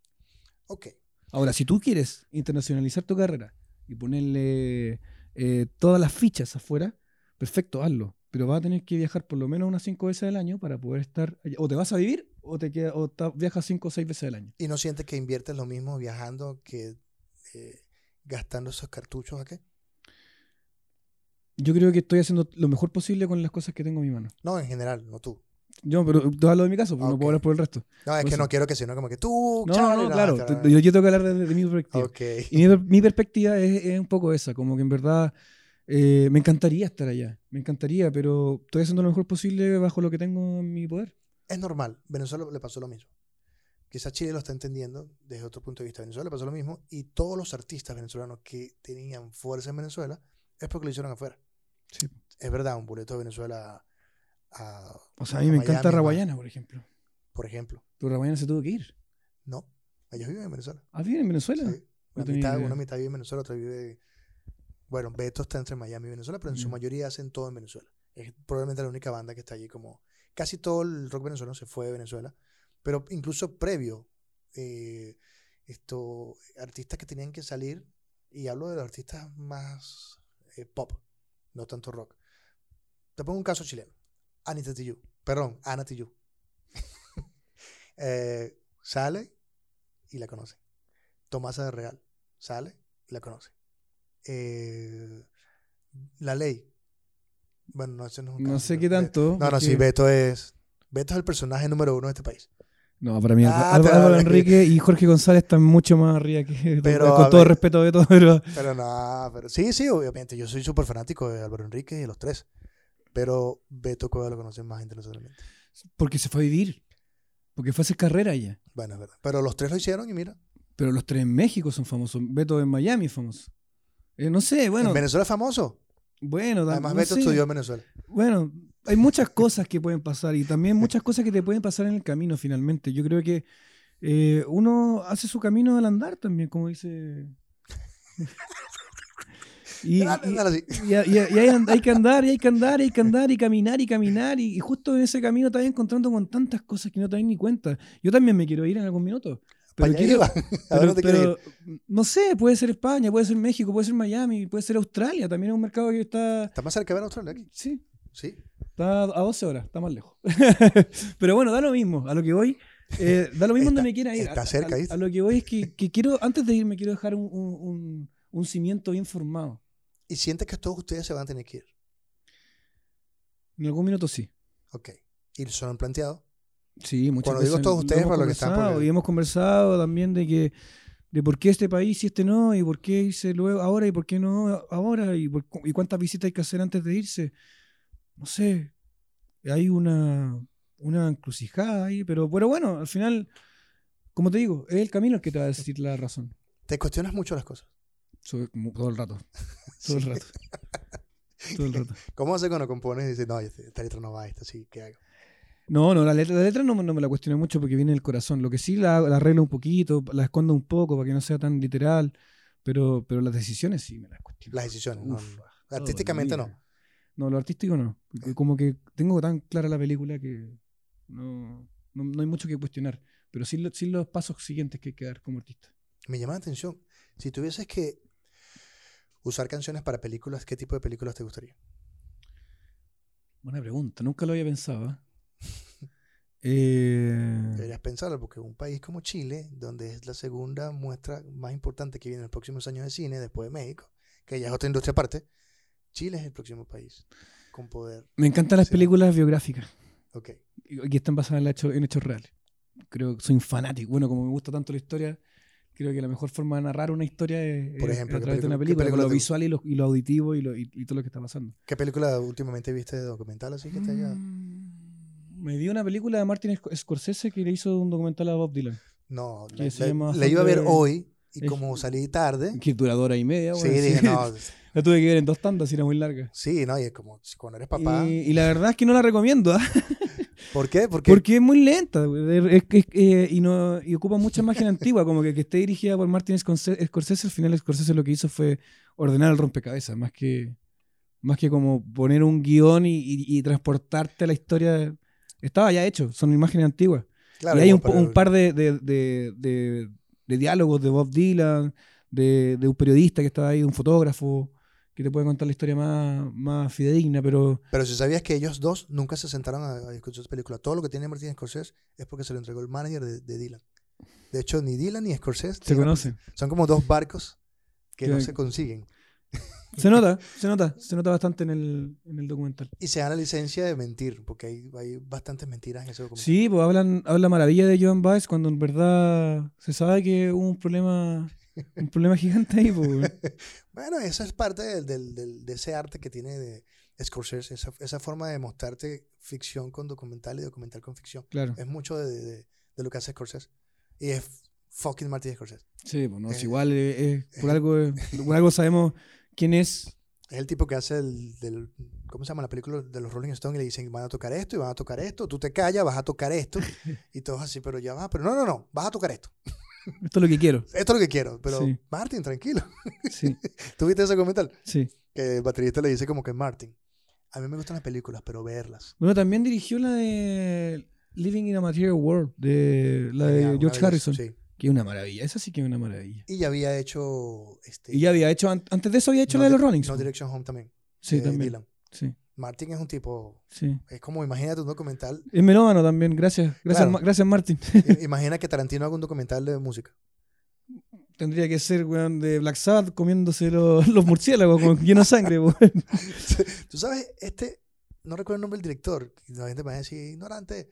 Ok. Ahora, si tú quieres internacionalizar tu carrera y ponerle eh, todas las fichas afuera, perfecto, hazlo. Pero vas a tener que viajar por lo menos unas cinco veces al año para poder estar allá. O te vas a vivir o te queda, o viajas cinco o seis veces al año. ¿Y no sientes que inviertes lo mismo viajando que eh, gastando esos cartuchos aquí? Yo creo que estoy haciendo lo mejor posible con las cosas que tengo en mi mano. No, en general, no tú. Yo, pero tú hablo de mi caso, pues no Ok. puedo hablar por el resto. No, es Por que eso. no quiero que sea, no como que tú, No, Charlie, no, claro. Yo, yo tengo que hablar de, de mi perspectiva. Ok. Y mi, mi perspectiva es, es un poco esa, como que en verdad eh, me encantaría estar allá, me encantaría, pero estoy haciendo lo mejor posible bajo lo que tengo en mi poder. Es normal. Venezuela le pasó lo mismo. Quizás Chile lo está entendiendo desde otro punto de vista. Venezuela pasó lo mismo y todos los artistas venezolanos que tenían fuerza en Venezuela es porque lo hicieron afuera. Sí. Es verdad, un boleto de Venezuela a, O sea, a mí me encanta Miami, Raguayana, por ejemplo. por ejemplo. Pero Raguayana se tuvo que ir. No, ellos viven en Venezuela. ¿Ah, vive en Venezuela? Sí. Una, mitad, idea. una mitad vive en Venezuela, otra vive... Bueno, Beto está entre Miami y Venezuela, pero en su mayoría hacen todo en Venezuela. Es probablemente la única banda que está allí como... Casi todo el rock venezolano se fue de Venezuela, pero incluso previo, eh, esto, artistas que tenían que salir, y hablo de los artistas más eh, pop, no tanto rock. Te pongo un caso chileno. Anita Tijoux. Perdón, Ana Tijoux. <laughs> Eh, sale y la conoce. Tomasa de Real. Sale y la conoce. Eh, la ley. Bueno, no, no es un No sé qué tanto. No, no, porque- sí, Beto es. Beto es el personaje número uno de este país. No, para mí Ah, Álvaro, Enrique y Jorge González están mucho más arriba que Pero, con todo ver. respeto de todo, pero Pero no, pero sí, sí, obviamente. Yo soy súper fanático de Álvaro Enrique y de los tres. Pero Beto Cueva lo conocen más internacionalmente. porque se fue a vivir. Porque fue a hacer carrera allá. Bueno, es verdad. Pero los tres lo hicieron y mira. Pero los tres en México son famosos. Beto en Miami es famoso. Eh, no sé, bueno. en Venezuela es famoso. Bueno, Además, no Beto sé. estudió en Venezuela. Bueno, hay muchas cosas que pueden pasar y también muchas cosas que te pueden pasar en el camino finalmente. Yo creo que eh, uno hace su camino al andar también, como dice. <laughs> y, Dale, dale así. y- y hay, que andar, y hay que andar, y hay que andar, y caminar, y caminar, y, justo en ese camino te vas encontrando con tantas cosas que no te das ni cuenta. Yo también me quiero ir en algún minuto. Pero quiero, iba. <laughs> ¿A pero, pero, no sé, puede ser España, puede ser México, puede ser Miami, puede ser Australia, también es un mercado que está, Está más cerca de Australia aquí. sí, Sí. Está a 12 horas, está más lejos. <laughs> pero bueno, da lo mismo, a lo que voy, eh, da lo mismo donde Está- me quiera ir. está A- cerca, a, a lo que voy es que, que quiero, antes de irme, quiero dejar un, un- un- cimiento bien formado. Y sientes que todos ustedes se van a tener que ir. En algún minuto sí. Ok. Y se lo han planteado. Sí, muchas Cuando veces digo todos lo ustedes, para los que están, porque- Y hemos conversado también de que de por qué este país y este no, y por qué irse luego ahora y por qué no ahora, y, por y cuántas visitas hay que hacer antes de irse. No sé, hay una, una encrucijada ahí, pero, pero bueno, al final, como te digo, es el camino el que te va a decir la razón. Te cuestionas mucho las cosas. Sobre- todo el <laughs> rato. Todo el rato. Todo el rato. ¿Cómo haces cuando compones y dices, no, esta letra no va, esta sí, ¿qué hago? No, no, la letra, la letra no, me- no me la cuestioné mucho porque viene del corazón. Lo que sí la, la arreglo un poquito, la escondo un poco para que no sea tan literal. Pero, pero las decisiones sí me las cuestiono. Las decisiones, no, Uf, no. todo Artísticamente no. No, lo artístico no. Porque Como que tengo tan clara la película que no, no, no hay mucho que cuestionar. Pero sí, lo- sí los pasos siguientes que hay que dar como artista. Me llama la atención. Si tuvieses que usar canciones para películas, ¿qué tipo de películas te gustaría? Buena pregunta, nunca lo había pensado. ¿eh? <laughs> Eh, Deberías pensarlo, porque un país como Chile, donde es la segunda muestra más importante que viene en los próximos años de cine, después de México, que ya es otra industria aparte, Chile es el próximo país con poder. me encantan las películas biográficas. Ok. y están basadas en, hecho- en hechos reales. Creo que soy un fanático. Bueno, como me gusta tanto la historia, creo que la mejor forma de narrar una historia es, Por es ejemplo, a ¿qué través de una película- película, con lo visual y lo, y lo auditivo y, lo- y- y todo lo que está pasando. ¿Qué película últimamente viste de documental así que te haya- Mm, Me vi una película de Martin Sc- Scorsese que le hizo un documental a Bob Dylan, No, le iba a ver hoy y es- como salí tarde, que dura y media. sí, dije, no, <laughs> La tuve que ver en dos tandas y era muy larga. sí, no, y es como cuando eres papá. Y, y la verdad es que no la recomiendo, ¿ah? <laughs> ¿Por qué? Porque, porque es muy lenta. Es que- eh, y, no, y ocupa mucha magia antigua, como que, que esté dirigida por Martin Scorsese, al final Scorsese lo que hizo fue ordenar el rompecabezas, más que, más que como poner un guion y, y- y transportarte a la historia. Estaba ya hecho, son imágenes antiguas. claro, y hay un, como un para- par de, de- de- de- de diálogos de Bob Dylan, de, de un periodista que estaba ahí, de un fotógrafo, que te puede contar la historia más, más fidedigna, pero Pero si sabías que ellos dos nunca se sentaron a, a discutir esa película. Todo lo que tiene Martin Scorsese es porque se lo entregó el manager de, de Dylan. De hecho, ni Dylan ni Scorsese se conocen. Son como dos barcos que no se consiguen. <laughs> Se nota, se nota, se nota bastante en el, en el documental. Y se dan la licencia de mentir, porque hay, hay bastantes mentiras en ese documental. Sí, pues hablan, habla maravilla de Joan Baez cuando en verdad se sabe que hubo un problema, un problema gigante ahí, pues. <laughs> Bueno, eso es parte del, del- del- de ese arte que tiene de Scorsese, esa, esa forma de mostrarte ficción con documental y documental con ficción. Claro. Es mucho de, de- de lo que hace Scorsese. Y es fucking Martin Scorsese. Sí, pues no, es Eh, igual, eh, eh, por, algo, eh, por algo sabemos quién es. Es el tipo que hace el, del, ¿cómo se llama? La película de los Rolling Stones y le dicen, van a tocar esto y van a tocar esto. Tú te callas, vas a tocar esto. <laughs> y todos así, pero ya va. Pero no, no, no, vas a tocar esto. <laughs> Esto es lo que quiero. Esto es lo que quiero. Pero Sí. Martin, tranquilo. Sí, <laughs> ¿Tú viste ese comentario? sí. Que el baterista le dice como que Martin. A mí me gustan las películas, pero verlas. Bueno, también dirigió la de Living in a Material World, de la de George Harrison, Sí. que es una maravilla. Esa sí que es una maravilla. Y ya había hecho. Este, Y ya había hecho, an- antes de eso había hecho No la de los Rollings. No. Direction Home también. sí, de también. Dylan. Sí, Martin es un tipo. sí. Es como, imagínate un documental. Es melómano también, gracias. Gracias, Claro. Gracias Martin. <laughs> Imagina que Tarantino haga un documental de música. Tendría que ser, weón, de Black Sabbath comiéndose los, <laughs> los murciélagos con lleno de sangre, weón. <laughs> Tú sabes, este. No recuerdo el nombre del director. La gente me va a decir ignorante.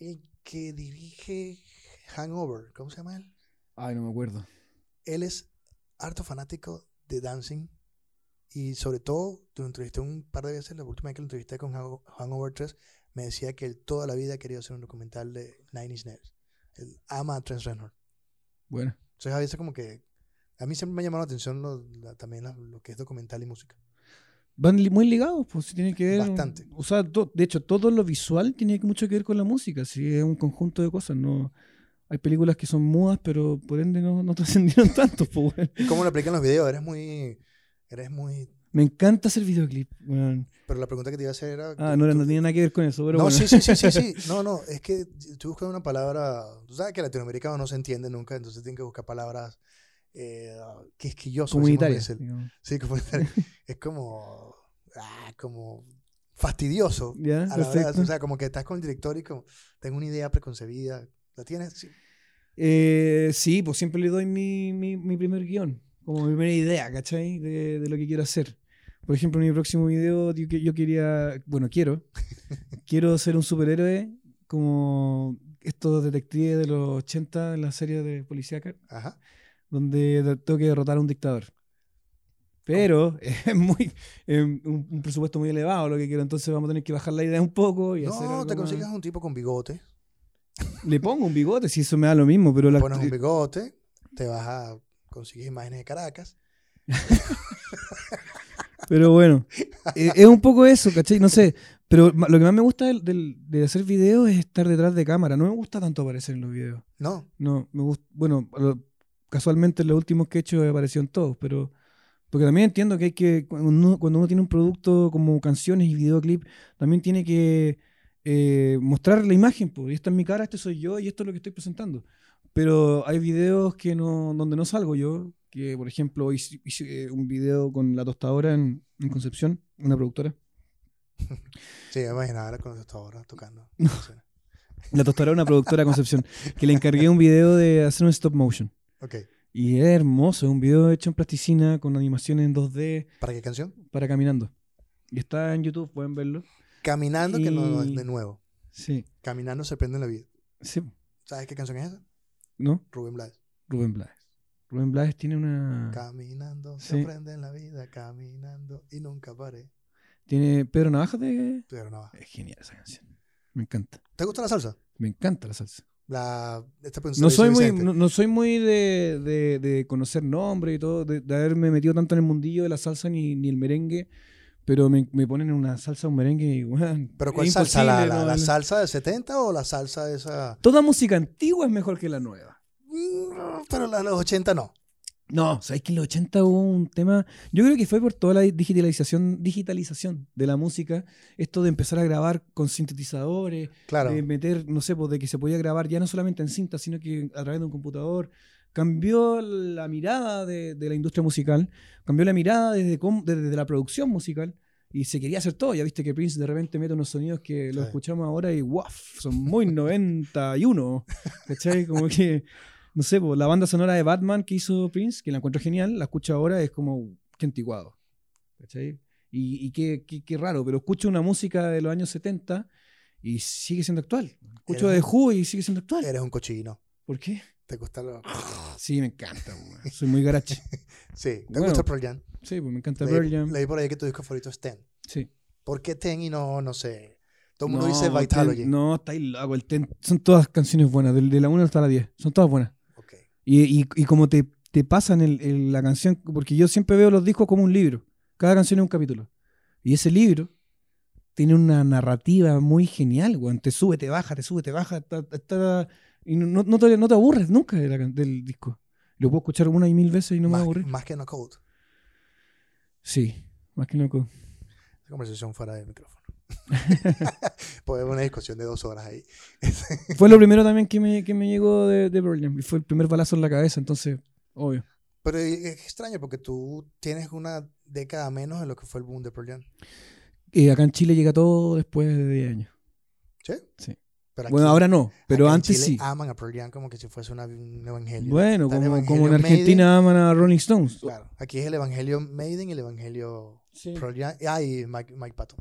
El que dirige Hangover. ¿Cómo se llama él? Ay, no me acuerdo. Él es harto fanático de dancing. Y sobre todo, lo entrevisté un par de veces. La última vez que lo entrevisté con Hango- Hangover 3, me decía que él toda la vida querido hacer un documental de Nine Inch Nails. Él ama a Trent Reznor. Bueno. Entonces, a veces, como que. A mí siempre me ha llamado la atención lo, la- también la- lo que es documental y música. Van li- muy ligados, pues sí tiene que ver. Bastante. O sea, de hecho, todo lo visual tiene mucho que ver con la música. Sí, es un conjunto de cosas. No, hay películas que son mudas, pero por ende no, no <laughs> trascendieron tanto, pues. ¿Y cómo lo aplican los videos? Eres muy. Eres muy. Me encanta hacer videoclip. Pero la pregunta que te iba a hacer era. Ah, no, tú- no tenía nada que ver con eso, pero no, bueno. sí, sí, sí, sí, sí. <laughs> No, no, es que estoy buscando una palabra. Tú sabes que latinoamericano no se entiende nunca, entonces tienen que buscar palabras eh, quisquillosas. Comunitarias. Sí, comunitarias. <laughs> es como. ah, como fastidioso. A la perfecto. o sea, como que estás con el director y como. Tengo una idea preconcebida. ¿La tienes? Sí. Eh, sí, pues siempre le doy mi, mi, mi primer guion, como mi primera idea, ¿cachai? De, de lo que quiero hacer. Por ejemplo, en mi próximo video yo, yo quería, bueno, quiero, <laughs> quiero ser un superhéroe como estos detectives de los 80 en la serie de policíaca, Ajá. donde de- tengo que derrotar a un dictador. Pero <laughs> es muy es un, un presupuesto muy elevado lo que quiero, entonces vamos a tener que bajar la idea un poco y hacer No, algo te más. consigues un tipo con bigote. Le pongo un bigote, si eso me da lo mismo, pero la pones un bigote, te vas a conseguir imágenes de Caracas. <laughs> Pero bueno, eh, es un poco eso, ¿cachai? No sé, pero lo que más me gusta de hacer videos es estar detrás de cámara. No me gusta tanto aparecer en los videos. No, No, me gusta, bueno, lo- casualmente los últimos que he hecho aparecieron todos, pero porque también entiendo que hay que, cuando uno, cuando uno tiene un producto como canciones y videoclip, también tiene que eh, mostrar la imagen, pues, y esta es mi cara, este soy yo y esto es lo que estoy presentando. Pero hay videos que no, donde no salgo yo, que por ejemplo hice, hice, eh, un video con la tostadora en, en Concepción, una productora. <laughs> sí, me imaginaba con esta ahora tocando. <laughs> La tostadora una productora de Concepción, que le encargué un video de hacer un stop motion. ok. Y es hermoso, es un video hecho en plasticina con animaciones en 2D ¿Para qué canción? para caminando. Y está en YouTube, pueden verlo. Caminando, que no, no de nuevo. Sí, Caminando se prende en la vida. sí, ¿Sabes qué canción es esa? ¿No? Rubén Blades. Rubén Blades. Rubén Blades tiene una... Caminando Sí. se prende en la vida, caminando y nunca paré. Tiene Pedro Navajas de... Pero no. Es genial esa canción. Me encanta. ¿Te gusta la salsa? Me encanta la salsa. La, esta No soy muy, no, no soy muy de, de- de conocer nombres y todo, de, de haberme metido tanto en el mundillo de la salsa ni, ni el merengue, pero me, me ponen en una salsa, un merengue y, weón, ¿Pero cuál salsa? ¿La, la- la salsa de 70 o la salsa de esa...? Toda música antigua es mejor que la nueva. Pero la de los 80 no. No, sabes que en los 80 hubo un tema. Yo creo que fue por toda la digitalización, digitalización de la música. Esto de empezar a grabar con sintetizadores, Claro. de meter, no sé, pues de que se podía grabar ya no solamente en cinta, sino que a través de un computador. Cambió la mirada de, de la industria musical, cambió la mirada desde, desde la producción musical y se quería hacer todo. Ya viste que Prince de repente mete unos sonidos que los Sí. escuchamos ahora y ¡waf! Son muy 91. ¿Cachai? Como que, no sé, la banda sonora de Batman que hizo Prince, que la encuentro genial, la escucho ahora, es como, qué antiguado. ¿Cachai? Y, y qué, qué- qué raro, pero escucho una música de los años 70 y sigue siendo actual. Escucho The Who y sigue siendo actual. Eres un cochino. ¿Por qué? ¿Te gusta lo...? <laughs> Sí, me encanta. Soy muy garache. <laughs> Sí. ¿Te Bueno, gusta Pearl Jam? Sí, pues me encanta Leí, Pearl Jam. leí por ahí que tu disco favorito es Ten. Sí. ¿Por qué Ten y no, no sé, Todo el mundo No, dice Ten- Vitalogy. No, está ahí loco. El Ten- son todas canciones buenas, del- de, la 1 hasta la 10. Son todas buenas. Y, y, y como te, te pasan el- el- la canción, porque yo siempre veo los discos como un libro. Cada canción es un capítulo. Y ese libro tiene una narrativa muy genial, weón. Te sube, te baja, te sube, te baja. está- está- y no, no te, no te aburres nunca de la del disco. Lo puedo escuchar una y mil veces y no me aburre. más que No Code. Sí, más que loco. Esa conversación fuera del micrófono. <laughs> Haber una discusión de dos horas ahí. <laughs> Fue lo primero también que me, que me llegó de, de Jam, Y fue el primer balazo en la cabeza, entonces, obvio. Pero es extraño porque tú tienes una década menos de lo que fue el boom de Pearl Jam. Y acá en Chile llega todo después de 10 años. ¿Sí? Sí. Pero aquí- Bueno, ahora no, pero acá en antes Chile sí. Aman a Pearl Jam como que si fuese una- un evangelio. Bueno, como, Evangelio como en Argentina aman a Rolling Stones. Claro. Aquí es el evangelio Maiden y el evangelio Sí. Pearl Jam. Ah, y Mike, Mike Patton.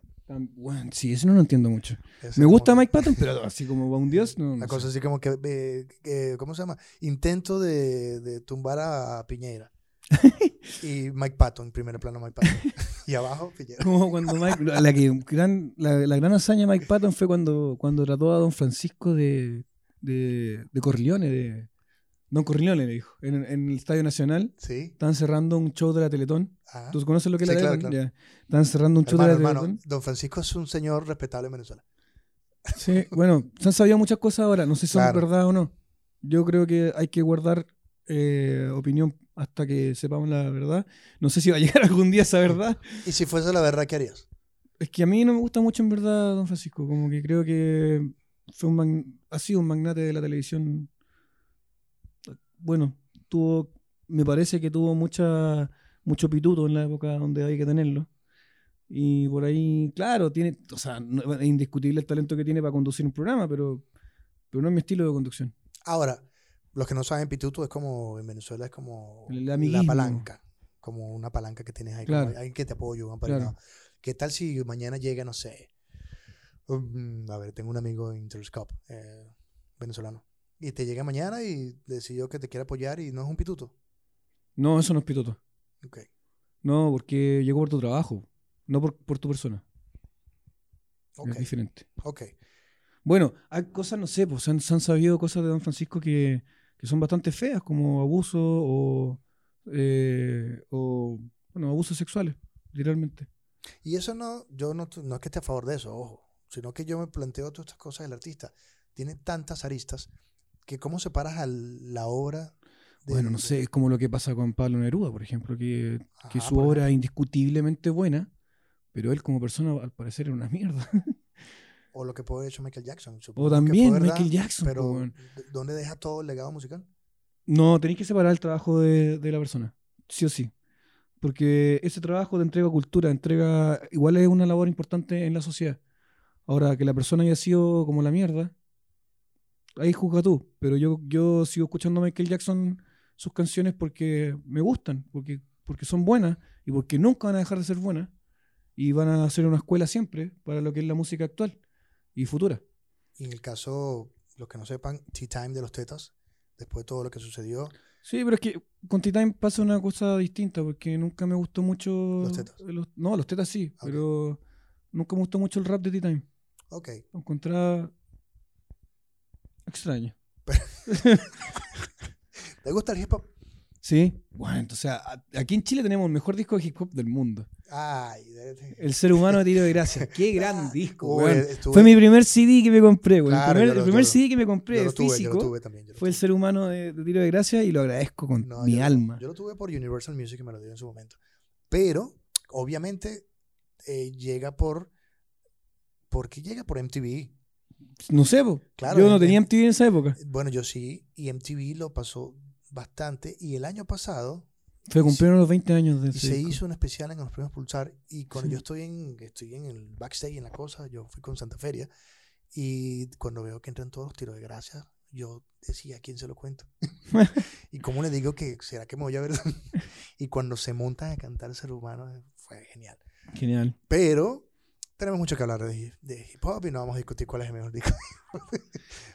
Bueno, sí, eso no lo entiendo mucho. Ese Me gusta como- Mike Patton, pero así como va un dios, no. no sé. cosa así como que, eh, que- ¿cómo se llama? Intento de, de tumbar a Piñera. <laughs> y Mike Patton, en primer plano Mike Patton. <laughs> y abajo Piñera. Como cuando Mike, la, que, gran, la, la gran hazaña de Mike Patton fue cuando, cuando trató a Don Francisco de, de, de Corleone, de Don Corleone le dijo, en, en el Estadio Nacional. Sí. Estaban cerrando un show de la Teletón. Ajá. ¿Tú conoces lo que es Sí, la claro, Teletón? claro. Ya. Estaban cerrando un Hermano, de la hermano. Don Francisco es un señor respetable en Venezuela. Sí, bueno, se han sabido muchas cosas ahora. No sé si son Claro. verdad o no. Yo creo que hay que guardar eh, opinión hasta que sepamos la verdad. No sé si va a <laughs> llegar algún día esa verdad. Y si fuese la verdad, ¿qué harías? Es que a mí no me gusta mucho en verdad Don Francisco. Como que creo que fue un ha sido un magnate de la televisión. Bueno, tuvo, me parece que tuvo mucha, mucho pituto en la época donde hay que tenerlo. Y por ahí, claro, tiene, o sea, no- es indiscutible el talento que tiene para conducir un programa, pero, pero no es mi estilo de conducción. Ahora, los que no saben, Pituto es como, en Venezuela es como la palanca. Como una palanca que tienes ahí. como Claro. alguien que te apoya. Claro. ¿Qué tal si mañana llega, no sé? um, a ver, tengo un amigo en Interscope, eh, venezolano. Y te llega mañana y decidió que te quiere apoyar y no es un pituto. No, eso no es pituto. Ok. No, porque llegó por tu trabajo, no por, por tu persona. Es diferente. Ok. Bueno, hay cosas, no sé, pues se han, se han sabido cosas de Don Francisco que, que son bastante feas, como abuso o, eh, o bueno, abusos sexuales, literalmente. Y eso no, yo no, no es que esté a favor de eso, ojo, sino que yo me planteo todas estas cosas del artista. Tiene tantas aristas que cómo separas a la obra Bueno, no sé, es como lo que pasa con Pablo Neruda, por ejemplo, que, que Ajá, su obra es indiscutiblemente buena, pero él como persona al parecer era una mierda. <laughs> O lo que puede haber hecho Michael Jackson. o supongo que también Michael Jackson. Pero. ¿d- ¿dónde deja todo el legado musical? No, tenéis que separar el trabajo de, de la persona, sí o sí. Porque ese trabajo de entrega cultura, entrega, igual es una labor importante en la sociedad. Ahora, que la persona haya sido como la mierda, ahí juzga tú. Pero yo, yo sigo escuchando a Michael Jackson sus canciones porque me gustan, porque, porque son buenas y porque nunca van a dejar de ser buenas. Y van a ser una escuela siempre para lo que es la música actual y futura. Y en el caso, los que no sepan, Tea Time de los Tetas, después de todo lo que sucedió, Sí, pero es que con T-Time pasa una cosa distinta, porque nunca me gustó mucho. Los Tetas. los- no, los tetas sí, Ok. pero nunca me gustó mucho el rap de T-Time. ok. Lo encontraba extraño. <laughs> ¿Te gusta el hip hop? Sí. Bueno, entonces a- aquí en Chile tenemos el mejor disco de hip hop del mundo. Ay, El ser humano de tiro de gracia. Qué <laughs> gran disco, weón. Fue mi primer CD que me compré, weón. Claro, el yo primer, lo- el primer yo lo- CD que me yo compré lo tuve, yo físico lo tuve también. yo lo fue el ser humano de, de tiro de gracia y lo agradezco con No, mi yo alma. Yo lo tuve por Universal Music y me lo dio en su momento. Pero, obviamente, eh, llega por. ¿Por qué llega por MTV? No sé, po. Claro, yo no en- tenía en- MTV en esa época. Bueno, yo sí, y MTV lo pasó bastante. Y el año pasado Fue cumplieron los 20 años de y se hizo un especial en los premios Pulsar. Y cuando Sí. yo estoy en, estoy en el backstage, en la cosa, yo fui con Santa Feria. Y cuando veo que entran todos los tiros de gracia, yo decía, ¿a quién se lo cuento? <laughs> y cómo le digo que, ¿será que me voy a ver? <laughs> y cuando se montan a cantar Ser Humano, fue genial. Genial. Pero tenemos mucho que hablar de, de hip hop y no vamos a discutir cuál es el mejor disco. <laughs>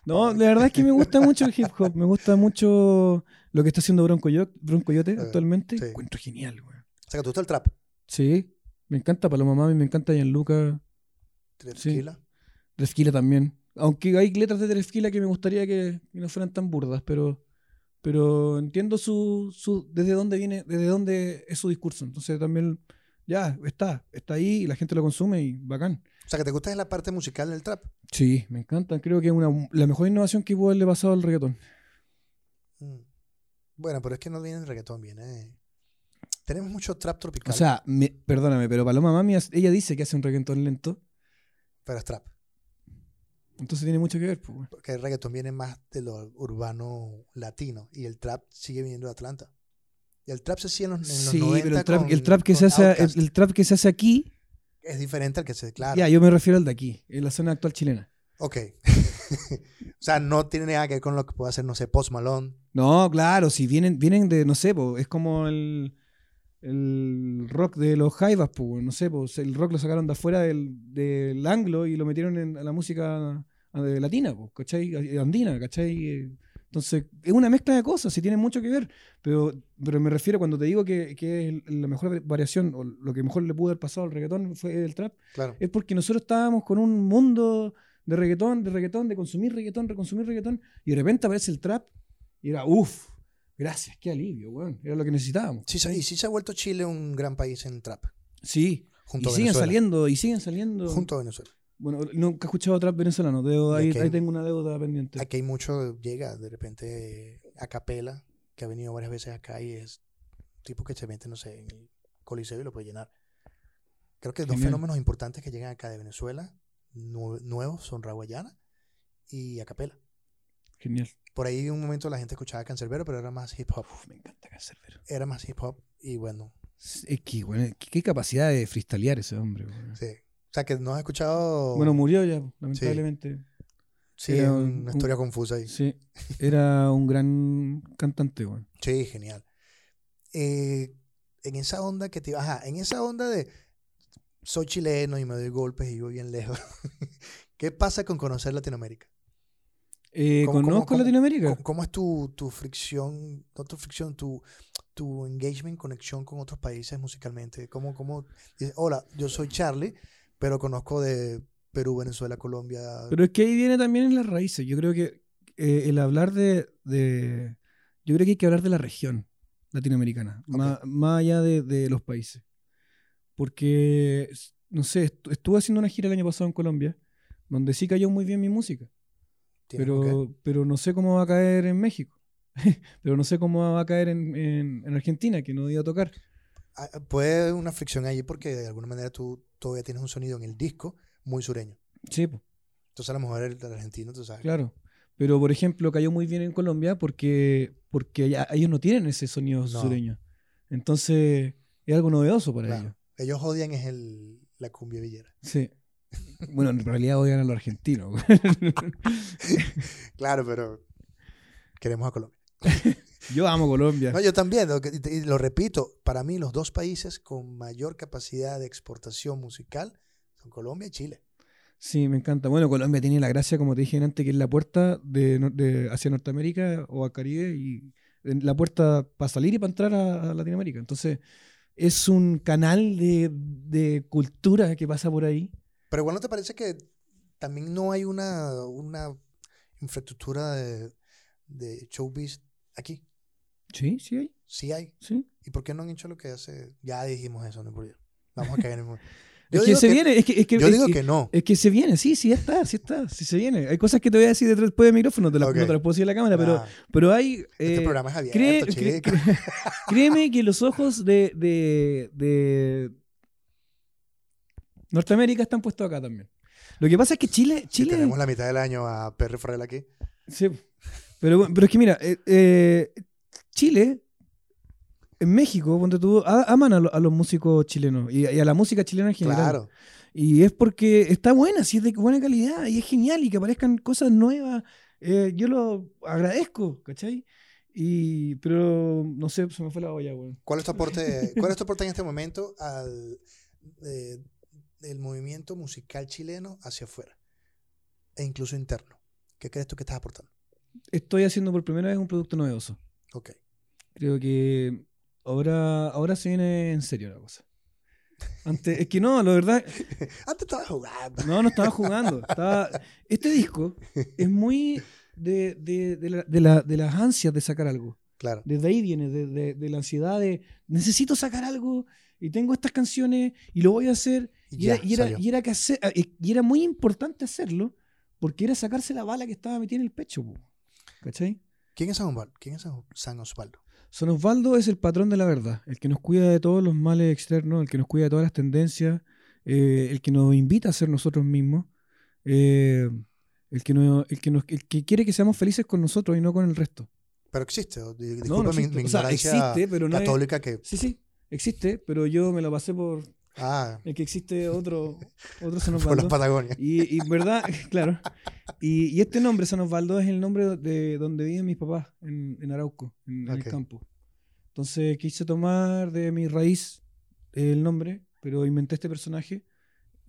No, la verdad es que me gusta mucho el hip hop. Me gusta mucho lo que está haciendo Bronco Coyote, Bronco Coyote Eh, actualmente. sí. Encuentro genial, güey. O sea, que tú estás el trap, Sí, me encanta Paloma Mami, me encanta Gianluca. tequila. Drefkila también. Aunque hay letras de Drefkila que me gustaría que, que no fueran tan burdas, pero, pero entiendo su, su, desde dónde viene, desde dónde es su discurso. Entonces también, ya, está, está ahí y la gente lo consume y bacán. O sea, que te gusta es la parte musical del trap. Sí, me encanta. Creo que es una, la mejor innovación que pudo haberle pasado al reggaetón. Mm. Bueno, pero es que no viene el reggaetón, viene. Tenemos mucho trap tropical. O sea, me- perdóname, pero Paloma Mami, ella dice que hace un reggaetón lento, pero es trap. entonces tiene mucho que ver. pues. Porque el reggaetón viene más de lo urbano latino y el trap sigue viniendo de Atlanta. Y el trap se hacía en los, en los Sí, 90 pero el trap, con- el trap que se hace, el, trap que se hace aquí, es diferente al que se claro. ya, yo me refiero al de aquí, en la zona actual chilena. Ok. <laughs> o sea, no tiene nada que ver con lo que puede hacer, no sé, Post Malone. No, claro, si vienen, vienen de, no sé, po, es como el, el rock de los Jaivas, pues, no sé, pues, el rock lo sacaron de afuera del, del anglo y lo metieron en la música latina, pues, ¿cachai? Andina, ¿cachai? Entonces, es una mezcla de cosas, sí tiene mucho que ver, pero, pero me refiero cuando te digo que, que es la mejor variación, o lo que mejor le pudo haber pasado al reggaetón fue el trap, Claro. es porque nosotros estábamos con un mundo de reggaetón, de reggaetón, de consumir reggaetón, de consumir reggaetón, y de repente aparece el trap, y era, uff, gracias, qué alivio, weón, era lo que necesitábamos. Sí, y sí se ha vuelto Chile un gran país en trap. Sí, Junto y a siguen Venezuela. saliendo, y siguen saliendo. Junto a Venezuela. Bueno, nunca he escuchado trap venezolano, debo- ahí, ahí tengo una deuda pendiente. Aquí hay mucho, llega de repente a capela, que ha venido varias veces acá y es tipo que se mete, no sé, en el coliseo y lo puede llenar. Creo que dos Genial. fenómenos importantes que llegan acá de Venezuela, nue- nuevos, son Raguayana y a capela. Genial. Por ahí un momento la gente escuchaba Cancerbero, pero era más hip hop. Uf, me encanta Cancerbero. Era más hip hop y bueno, Es que, bueno, qué, qué capacidad de freestylear ese hombre, weón. sí. O sea que no has escuchado... Bueno, murió ya, lamentablemente. sí, era un- una historia confusa ahí. Sí, era un gran cantante, weón. Sí, genial. Eh, en esa onda que te ajá, en esa onda de soy chileno y me doy golpes y vivo bien lejos. <laughs> ¿Qué pasa con conocer Latinoamérica? Eh, ¿Cómo- cómo- ¿Conozco cómo- Latinoamérica? ¿Cómo, cómo es tu, tu fricción, no tu fricción, tu, tu engagement, conexión con otros países musicalmente? ¿Cómo, cómo dices, hola, yo soy Charlie, pero conozco de Perú, Venezuela, Colombia? Pero es que ahí viene también en las raíces. Yo creo que eh, el hablar de, de- Yo creo que hay que hablar de la región latinoamericana, más, más allá de, de los países. Porque, no sé, estu- estuve haciendo una gira el año pasado en Colombia, donde sí cayó muy bien mi música, pero, pero no sé cómo va a caer en México. <laughs> pero no sé cómo va a caer en, en- en Argentina, que no iba a tocar. Ah, Puede haber una fricción allí porque de alguna manera tú todavía tienes un sonido en el disco muy sureño. Sí, pues. Entonces a lo mejor el, el argentino, tú sabes. Claro. Pero, por ejemplo, cayó muy bien en Colombia porque, porque allá- ellos no tienen ese sonido No. sureño. Entonces, es algo novedoso para Claro. ellos. Ellos odian es el, la cumbia villera. Sí. Bueno, en realidad odian a los argentinos. <laughs> Claro, pero queremos a Colombia. <laughs> Yo amo Colombia. No, yo también, lo lo repito, para mí los dos países con mayor capacidad de exportación musical son Colombia y Chile. Sí, me encanta. Bueno, Colombia tiene la gracia, como te dije antes, que es la puerta de, hacia Norteamérica o a Caribe y la puerta para salir y para entrar a, a Latinoamérica. Entonces, es un canal de, de cultura que pasa por ahí. Pero igual no te parece que también no hay una, una infraestructura de, de showbiz aquí. Sí, sí hay. Sí hay. Sí. ¿Y por qué no han hecho lo que hace? Ya dijimos eso, no por Dios. Vamos a caer en el... <laughs> Es Yo que se que- viene, es que, es que- Yo es digo que- que no. Es que se viene, sí, sí está, sí está, sí se viene. Hay cosas que te voy a decir detrás- después del micrófono, te las- Ok. no te las puedo decir en la cámara, pero, Ah, pero hay... este eh, programa es abierto, cree- <laughs> créeme que los ojos de, de, de Norteamérica están puestos acá también. Lo que pasa es que Chile... Chile tenemos la mitad del año a Perry Farrell aquí. Sí, pero, pero es que mira, eh, eh, Chile, en México, ponte tú, aman a, lo- a los músicos chilenos y, y a la música chilena en general. Claro. Y es porque está buena, si es de buena calidad y es genial y que aparezcan cosas nuevas. eh, yo lo agradezco, ¿cachai? Y, pero no sé, se me fue la olla, weón. ¿Cuál es tu aporte, cuál es tu aporte en este momento al eh, del movimiento musical chileno hacia afuera? E incluso interno. ¿Qué crees tú que estás aportando? Estoy haciendo por primera vez un producto novedoso. Ok. Creo que ahora, ahora se viene en serio la cosa. Antes, es que no, la verdad, <laughs> Antes estaba jugando. no, no estaba jugando. estaba- Este disco es muy de, de- de la- de la- de las ansias de sacar algo. Claro. Desde ahí viene, de, la ansiedad de necesito sacar algo y tengo estas canciones y lo voy a hacer. Y era, y era- y era que hacer- ah, y- y era muy importante hacerlo porque era sacarse la bala que estaba metida en el pecho. po. ¿Cachai? ¿Quién es San Osvaldo? ¿Quién es San Osvaldo? San Osvaldo es el patrón de la verdad, el que nos cuida de todos los males externos, el que nos cuida de todas las tendencias, eh, el que nos invita a ser nosotros mismos, eh, el, que no- el, que nos- el que quiere que seamos felices con nosotros y no con el resto. Pero existe. o- di- No, Disculpa no mi, existe. mi O sea, ignorancia existe, pero no es- católica que... Sí, sí, existe, pero yo me lo pasé por Ah, el que existe otro, otro San por Osvaldo. Patagonia. Y, y en verdad, <laughs> claro. Y, y este nombre, San Osvaldo, es el nombre de donde viven mis papás, en, en Arauco, en, el campo. Entonces quise tomar de mi raíz el nombre, pero inventé este personaje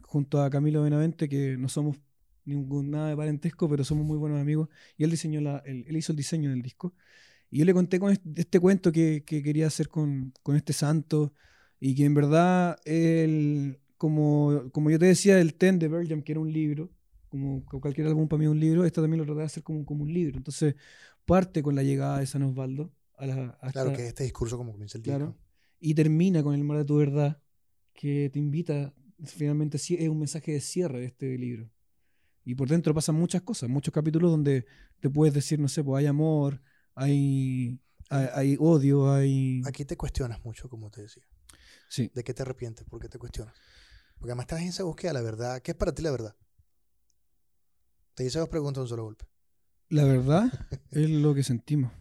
junto a Camilo Benavente, que no somos ningún nada de parentesco, pero somos muy buenos amigos. Y él diseñó la, él, él hizo el diseño del disco. Y yo le conté con este, este cuento que, que quería hacer con, con este santo. Y que en verdad, él, como, como yo te decía, el Ten de Bergam, que era un libro, como cualquier álbum para mí es un libro, esto también lo traté de hacer como, como un libro. Entonces, parte con la llegada de San Osvaldo a la, a Claro esta- que este discurso como comienza el disco. Claro. Y termina con el mar de tu verdad, que te invita, finalmente es un mensaje de cierre de este libro. Y por dentro pasan muchas cosas, muchos capítulos donde te puedes decir, no sé, pues hay amor, hay, hay, hay odio, hay... Aquí te cuestionas mucho, como te decía. Sí. ¿De qué te arrepientes? ¿Por qué te cuestionas? Porque además estás en esa búsqueda de la verdad. ¿Qué es para ti la verdad? Te hice dos preguntas de un solo golpe. La verdad es lo que sentimos.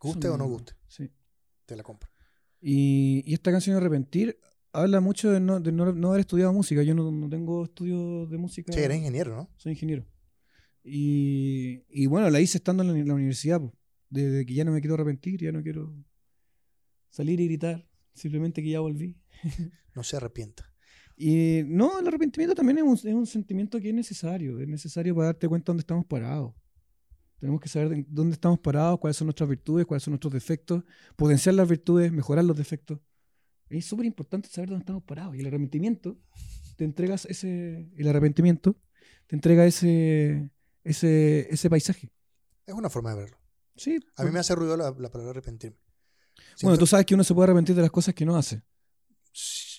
Guste Eso o no guste, Sí. te la compro. Y, y esta canción Arrepentir habla mucho de no, de no, no haber estudiado música. Yo no, no tengo estudios de música. Sí, eres ingeniero, ¿no? Soy ingeniero. Y, y bueno, la hice estando en la, en la universidad, po. desde que ya no me quiero arrepentir, ya no quiero salir y gritar, simplemente que ya volví. <laughs> No se arrepienta. Y no, el arrepentimiento también es un, es un sentimiento que es necesario, es necesario para darte cuenta dónde estamos parados. Tenemos que saber dónde estamos parados, cuáles son nuestras virtudes, cuáles son nuestros defectos, potenciar las virtudes, mejorar los defectos. Es súper importante saber dónde estamos parados. Y el arrepentimiento te entregas ese, el arrepentimiento te entrega ese, ese, ese paisaje. Es una forma de verlo. Sí. A mí me hace ruido la, la palabra arrepentirme. Bueno, tú sabes que uno se puede arrepentir de las cosas que no hace.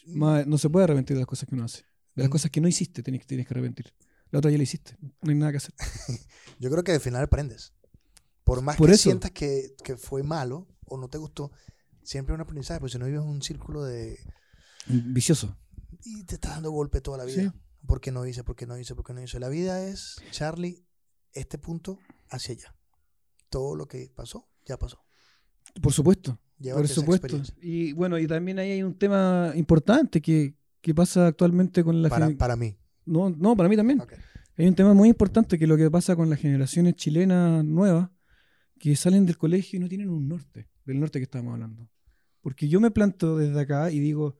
No se puede arrepentir de las cosas que uno hace. De las Mm. cosas que no hiciste, tienes, tienes que arrepentir. La otra ya la hiciste. No hay nada que hacer. <laughs> Yo creo que al final aprendes. Por más Por que eso. sientas que, que fue malo o no te gustó, siempre hay un aprendizaje, porque si no vives en un círculo de... Vicioso. Y te estás dando golpe toda la vida. Sí. ¿Por qué no hice? ¿Por qué no hice? ¿Por qué no hice? La vida es, Charlie, este punto hacia allá. Todo lo que pasó, ya pasó. Por supuesto. Por supuesto. Y bueno, y también ahí hay un tema importante que, que pasa actualmente con la Para, para mí. No, no, para mí también. Hay un tema muy importante que es lo que pasa con las generaciones chilenas nuevas que salen del colegio y no tienen un norte, del norte que estábamos hablando. Porque yo me planto desde acá y digo,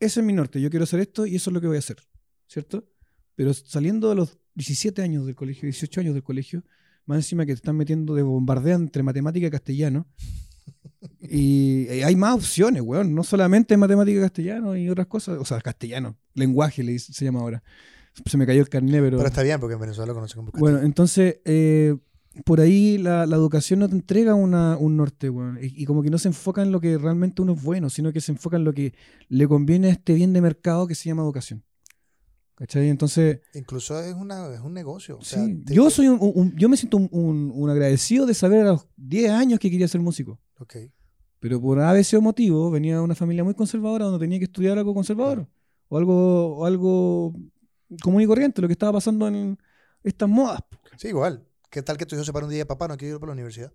ese es mi norte, yo quiero hacer esto y eso es lo que voy a hacer, ¿cierto? Pero saliendo de los 17 años del colegio, 18 años del colegio, más encima que te están metiendo de bombardea entre matemática y castellano, y eh, hay más opciones, weón, no solamente matemática y castellano y otras cosas, o sea, castellano, lenguaje le dice- se llama ahora. Se me cayó el carné, pero... Pero está bien, porque en Venezuela lo conocen como Bueno, entonces, eh, por ahí la, la educación no te entrega una, un norte, weón. Y, y como que no se enfoca en lo que realmente uno es bueno, sino que se enfoca en lo que le conviene a este bien de mercado que se llama educación. ¿Cachai? Entonces, Incluso es, una, es un negocio. o sea, sí, te- yo soy un, un- yo me siento un, agradecido de saber a los 10 años que quería ser músico. Ok. Pero por ABC o motivo venía de una familia muy conservadora donde tenía que estudiar algo conservador. O algo, o algo común y corriente, lo que estaba pasando en estas modas. Sí, igual. ¿Qué tal que tu hijo se para un día papá, no quiero ir para la universidad?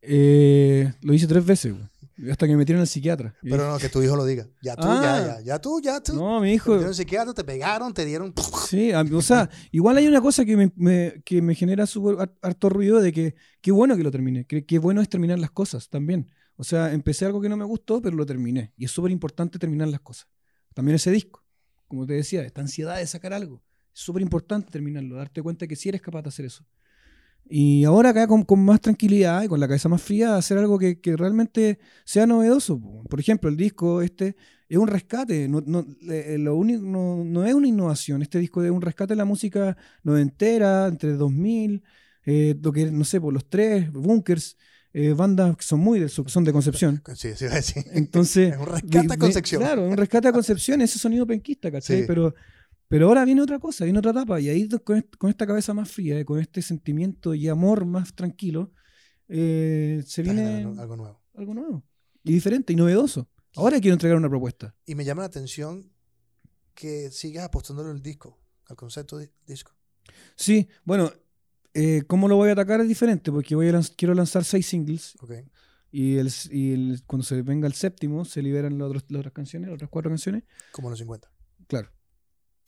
Eh, lo hice tres veces, güey, hasta que me metieron al psiquiatra. Pero no, que tu hijo lo diga. Ya tú, Ah. ya, ya. Ya tú, ya tú. no, mi Te hijo. metieron al psiquiatra, te pegaron, te dieron... Sí, a o sea, igual hay una cosa que me, me- que me genera súper har- harto ruido de que qué bueno que lo terminé, que qué bueno es terminar las cosas también. O sea, empecé algo que no me gustó, pero lo terminé. Y es súper importante terminar las cosas. También ese disco, como te decía, esta ansiedad de sacar algo. Es súper importante terminarlo, darte cuenta que sí eres capaz de hacer eso. Y ahora acá con, con más tranquilidad y con la cabeza más fría, hacer algo que, que realmente sea novedoso. po. Por ejemplo, el disco este es un rescate, no, no, eh, lo único, no, no es una innovación. Este disco es un rescate de la música noventera, entre 2000, eh, lo que, no sé, por los tres, Bunkers, eh, bandas que son muy de, son de Concepción. <laughs> Sí, sí, decir. Entonces, <laughs> Es un rescate a de- de- Concepción. Claro, un rescate a Concepción, ese sonido penquista, ¿cachai? Sí. Pero, pero ahora viene otra cosa, viene otra etapa, y ahí con, est- con esta cabeza más fría, eh, con este sentimiento y amor más tranquilo, eh, se viene algo nuevo. algo nuevo, y diferente, y novedoso. Ahora quiero entregar una propuesta. Y me llama la atención que sigas apostándole al disco, al concepto de disco. Sí, bueno, eh, cómo lo voy a atacar es diferente, porque voy a lanz- quiero lanzar seis singles, Ok. y, el, y el- cuando se venga el séptimo, se liberan las otras, las otras canciones, las otras cuatro canciones. Como los 50. Claro.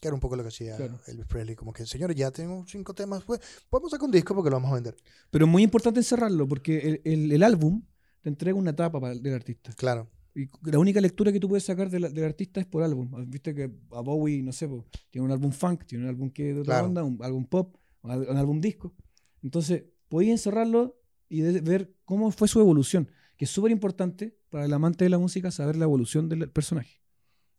Que era un poco lo que hacía Claro. Elvis Presley. Como que, señores, ya tengo cinco temas. Pues, podemos sacar un disco porque lo vamos a vender. Pero es muy importante encerrarlo, porque el, el- el álbum te entrega una etapa para- del artista. Claro. Y la única lectura que tú puedes sacar de del artista es por álbum. Viste que a Bowie, no sé, po, tiene un álbum funk, tiene un álbum que de otra Claro. onda, un álbum pop, un, álbum disco. Entonces, podéis encerrarlo y de- ver cómo fue su evolución, que es súper importante para el amante de la música saber la evolución del personaje.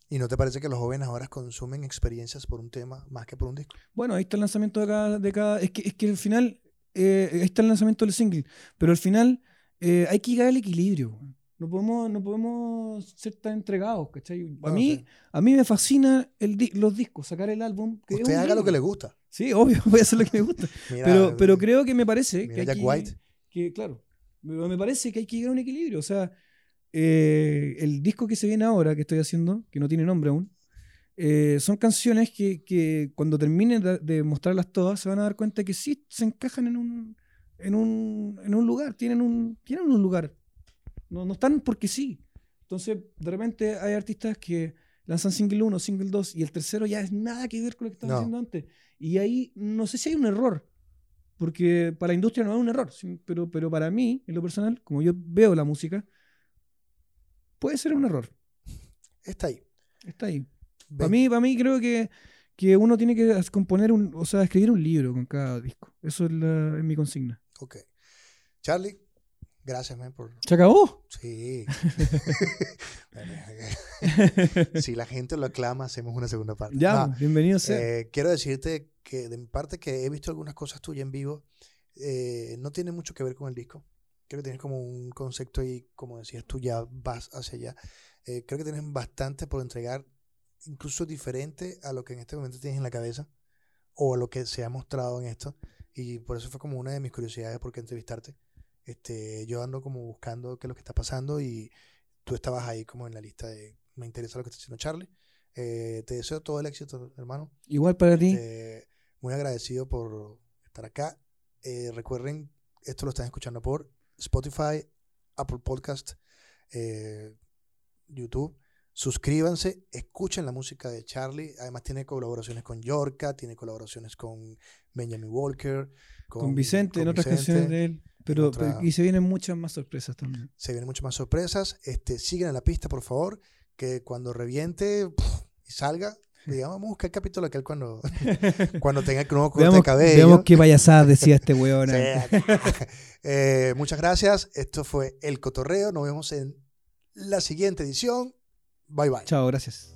¿Y no te parece que los jóvenes ahora consumen experiencias por un tema más que por un disco? Bueno, ahí está el lanzamiento de cada. De cada es, que, es que al final. eh, ahí está el lanzamiento del single. Pero al final eh, hay que llegar al equilibrio. No podemos, no podemos ser tan entregados, ¿cachai? A, mí, sí. a mí me fascina el di- los discos, sacar el álbum. que Usted haga lo que le libro. gusta. Sí, obvio, <laughs> voy a hacer lo que me gusta. <laughs> Mira, pero, pero creo que me parece mira que, hay Jack que- White. que, claro, me parece que hay que llegar a un equilibrio. O sea, eh, el disco que se viene ahora, que estoy haciendo, que no tiene nombre aún, eh, son canciones que, que cuando termine de, mostrarlas todas se van a dar cuenta que sí se encajan en un, en un, en un lugar, tienen un, tienen un lugar. No, no están porque sí. Entonces, de repente hay artistas que lanzan single 1, single 2 y el tercero ya es nada que ver con lo que estaban No. haciendo antes. Y ahí no sé si hay un error, porque para la industria no es un error, pero, pero para mí, en lo personal, como yo veo la música, puede ser un error. Está ahí. Está ahí. Para mí, para mí creo que, que uno tiene que componer un, o sea, escribir un libro con cada disco. Eso es, la- es mi consigna. Ok. Charlie, gracias, man, por... ¿Se acabó? Sí. <laughs> si la gente lo aclama, hacemos una segunda parte. Ya, No, bienvenido sea. eh, quiero decirte que de mi parte que he visto algunas cosas tuyas en vivo, eh, no tiene mucho que ver con el disco. Creo que tienes como un concepto y, como decías tú, ya vas hacia allá. Eh, creo que tienes bastante por entregar, incluso diferente a lo que en este momento tienes en la cabeza o a lo que se ha mostrado en esto. Y por eso fue como una de mis curiosidades por qué entrevistarte. Este, yo ando como buscando qué es lo que está pasando y tú estabas ahí como en la lista de me interesa lo que está haciendo Charlie. Eh, te deseo todo el éxito, hermano. Igual para ti. Este, muy agradecido por estar acá. Eh, recuerden, esto lo están escuchando por Spotify, Apple Podcast, eh, YouTube. Suscríbanse, escuchen la música de Charlie. Además tiene colaboraciones con Yorka, tiene colaboraciones con Benjamin Walker, con, Vicente, en con otras Vicente. canciones de él. Pero, otra- y se vienen muchas más sorpresas también. Se vienen muchas más sorpresas. Este, sigan en la pista, por favor, que cuando reviente y salga, <laughs> digamos, vamos a buscar el capítulo aquel cuando, <laughs> cuando tenga el nuevo corte de Veamos, cabello. veamos qué payasadas decía este weón. Sí. <laughs> Eh, muchas gracias. Esto fue El Cotorreo. Nos vemos en la siguiente edición. Bye bye. Chao, gracias.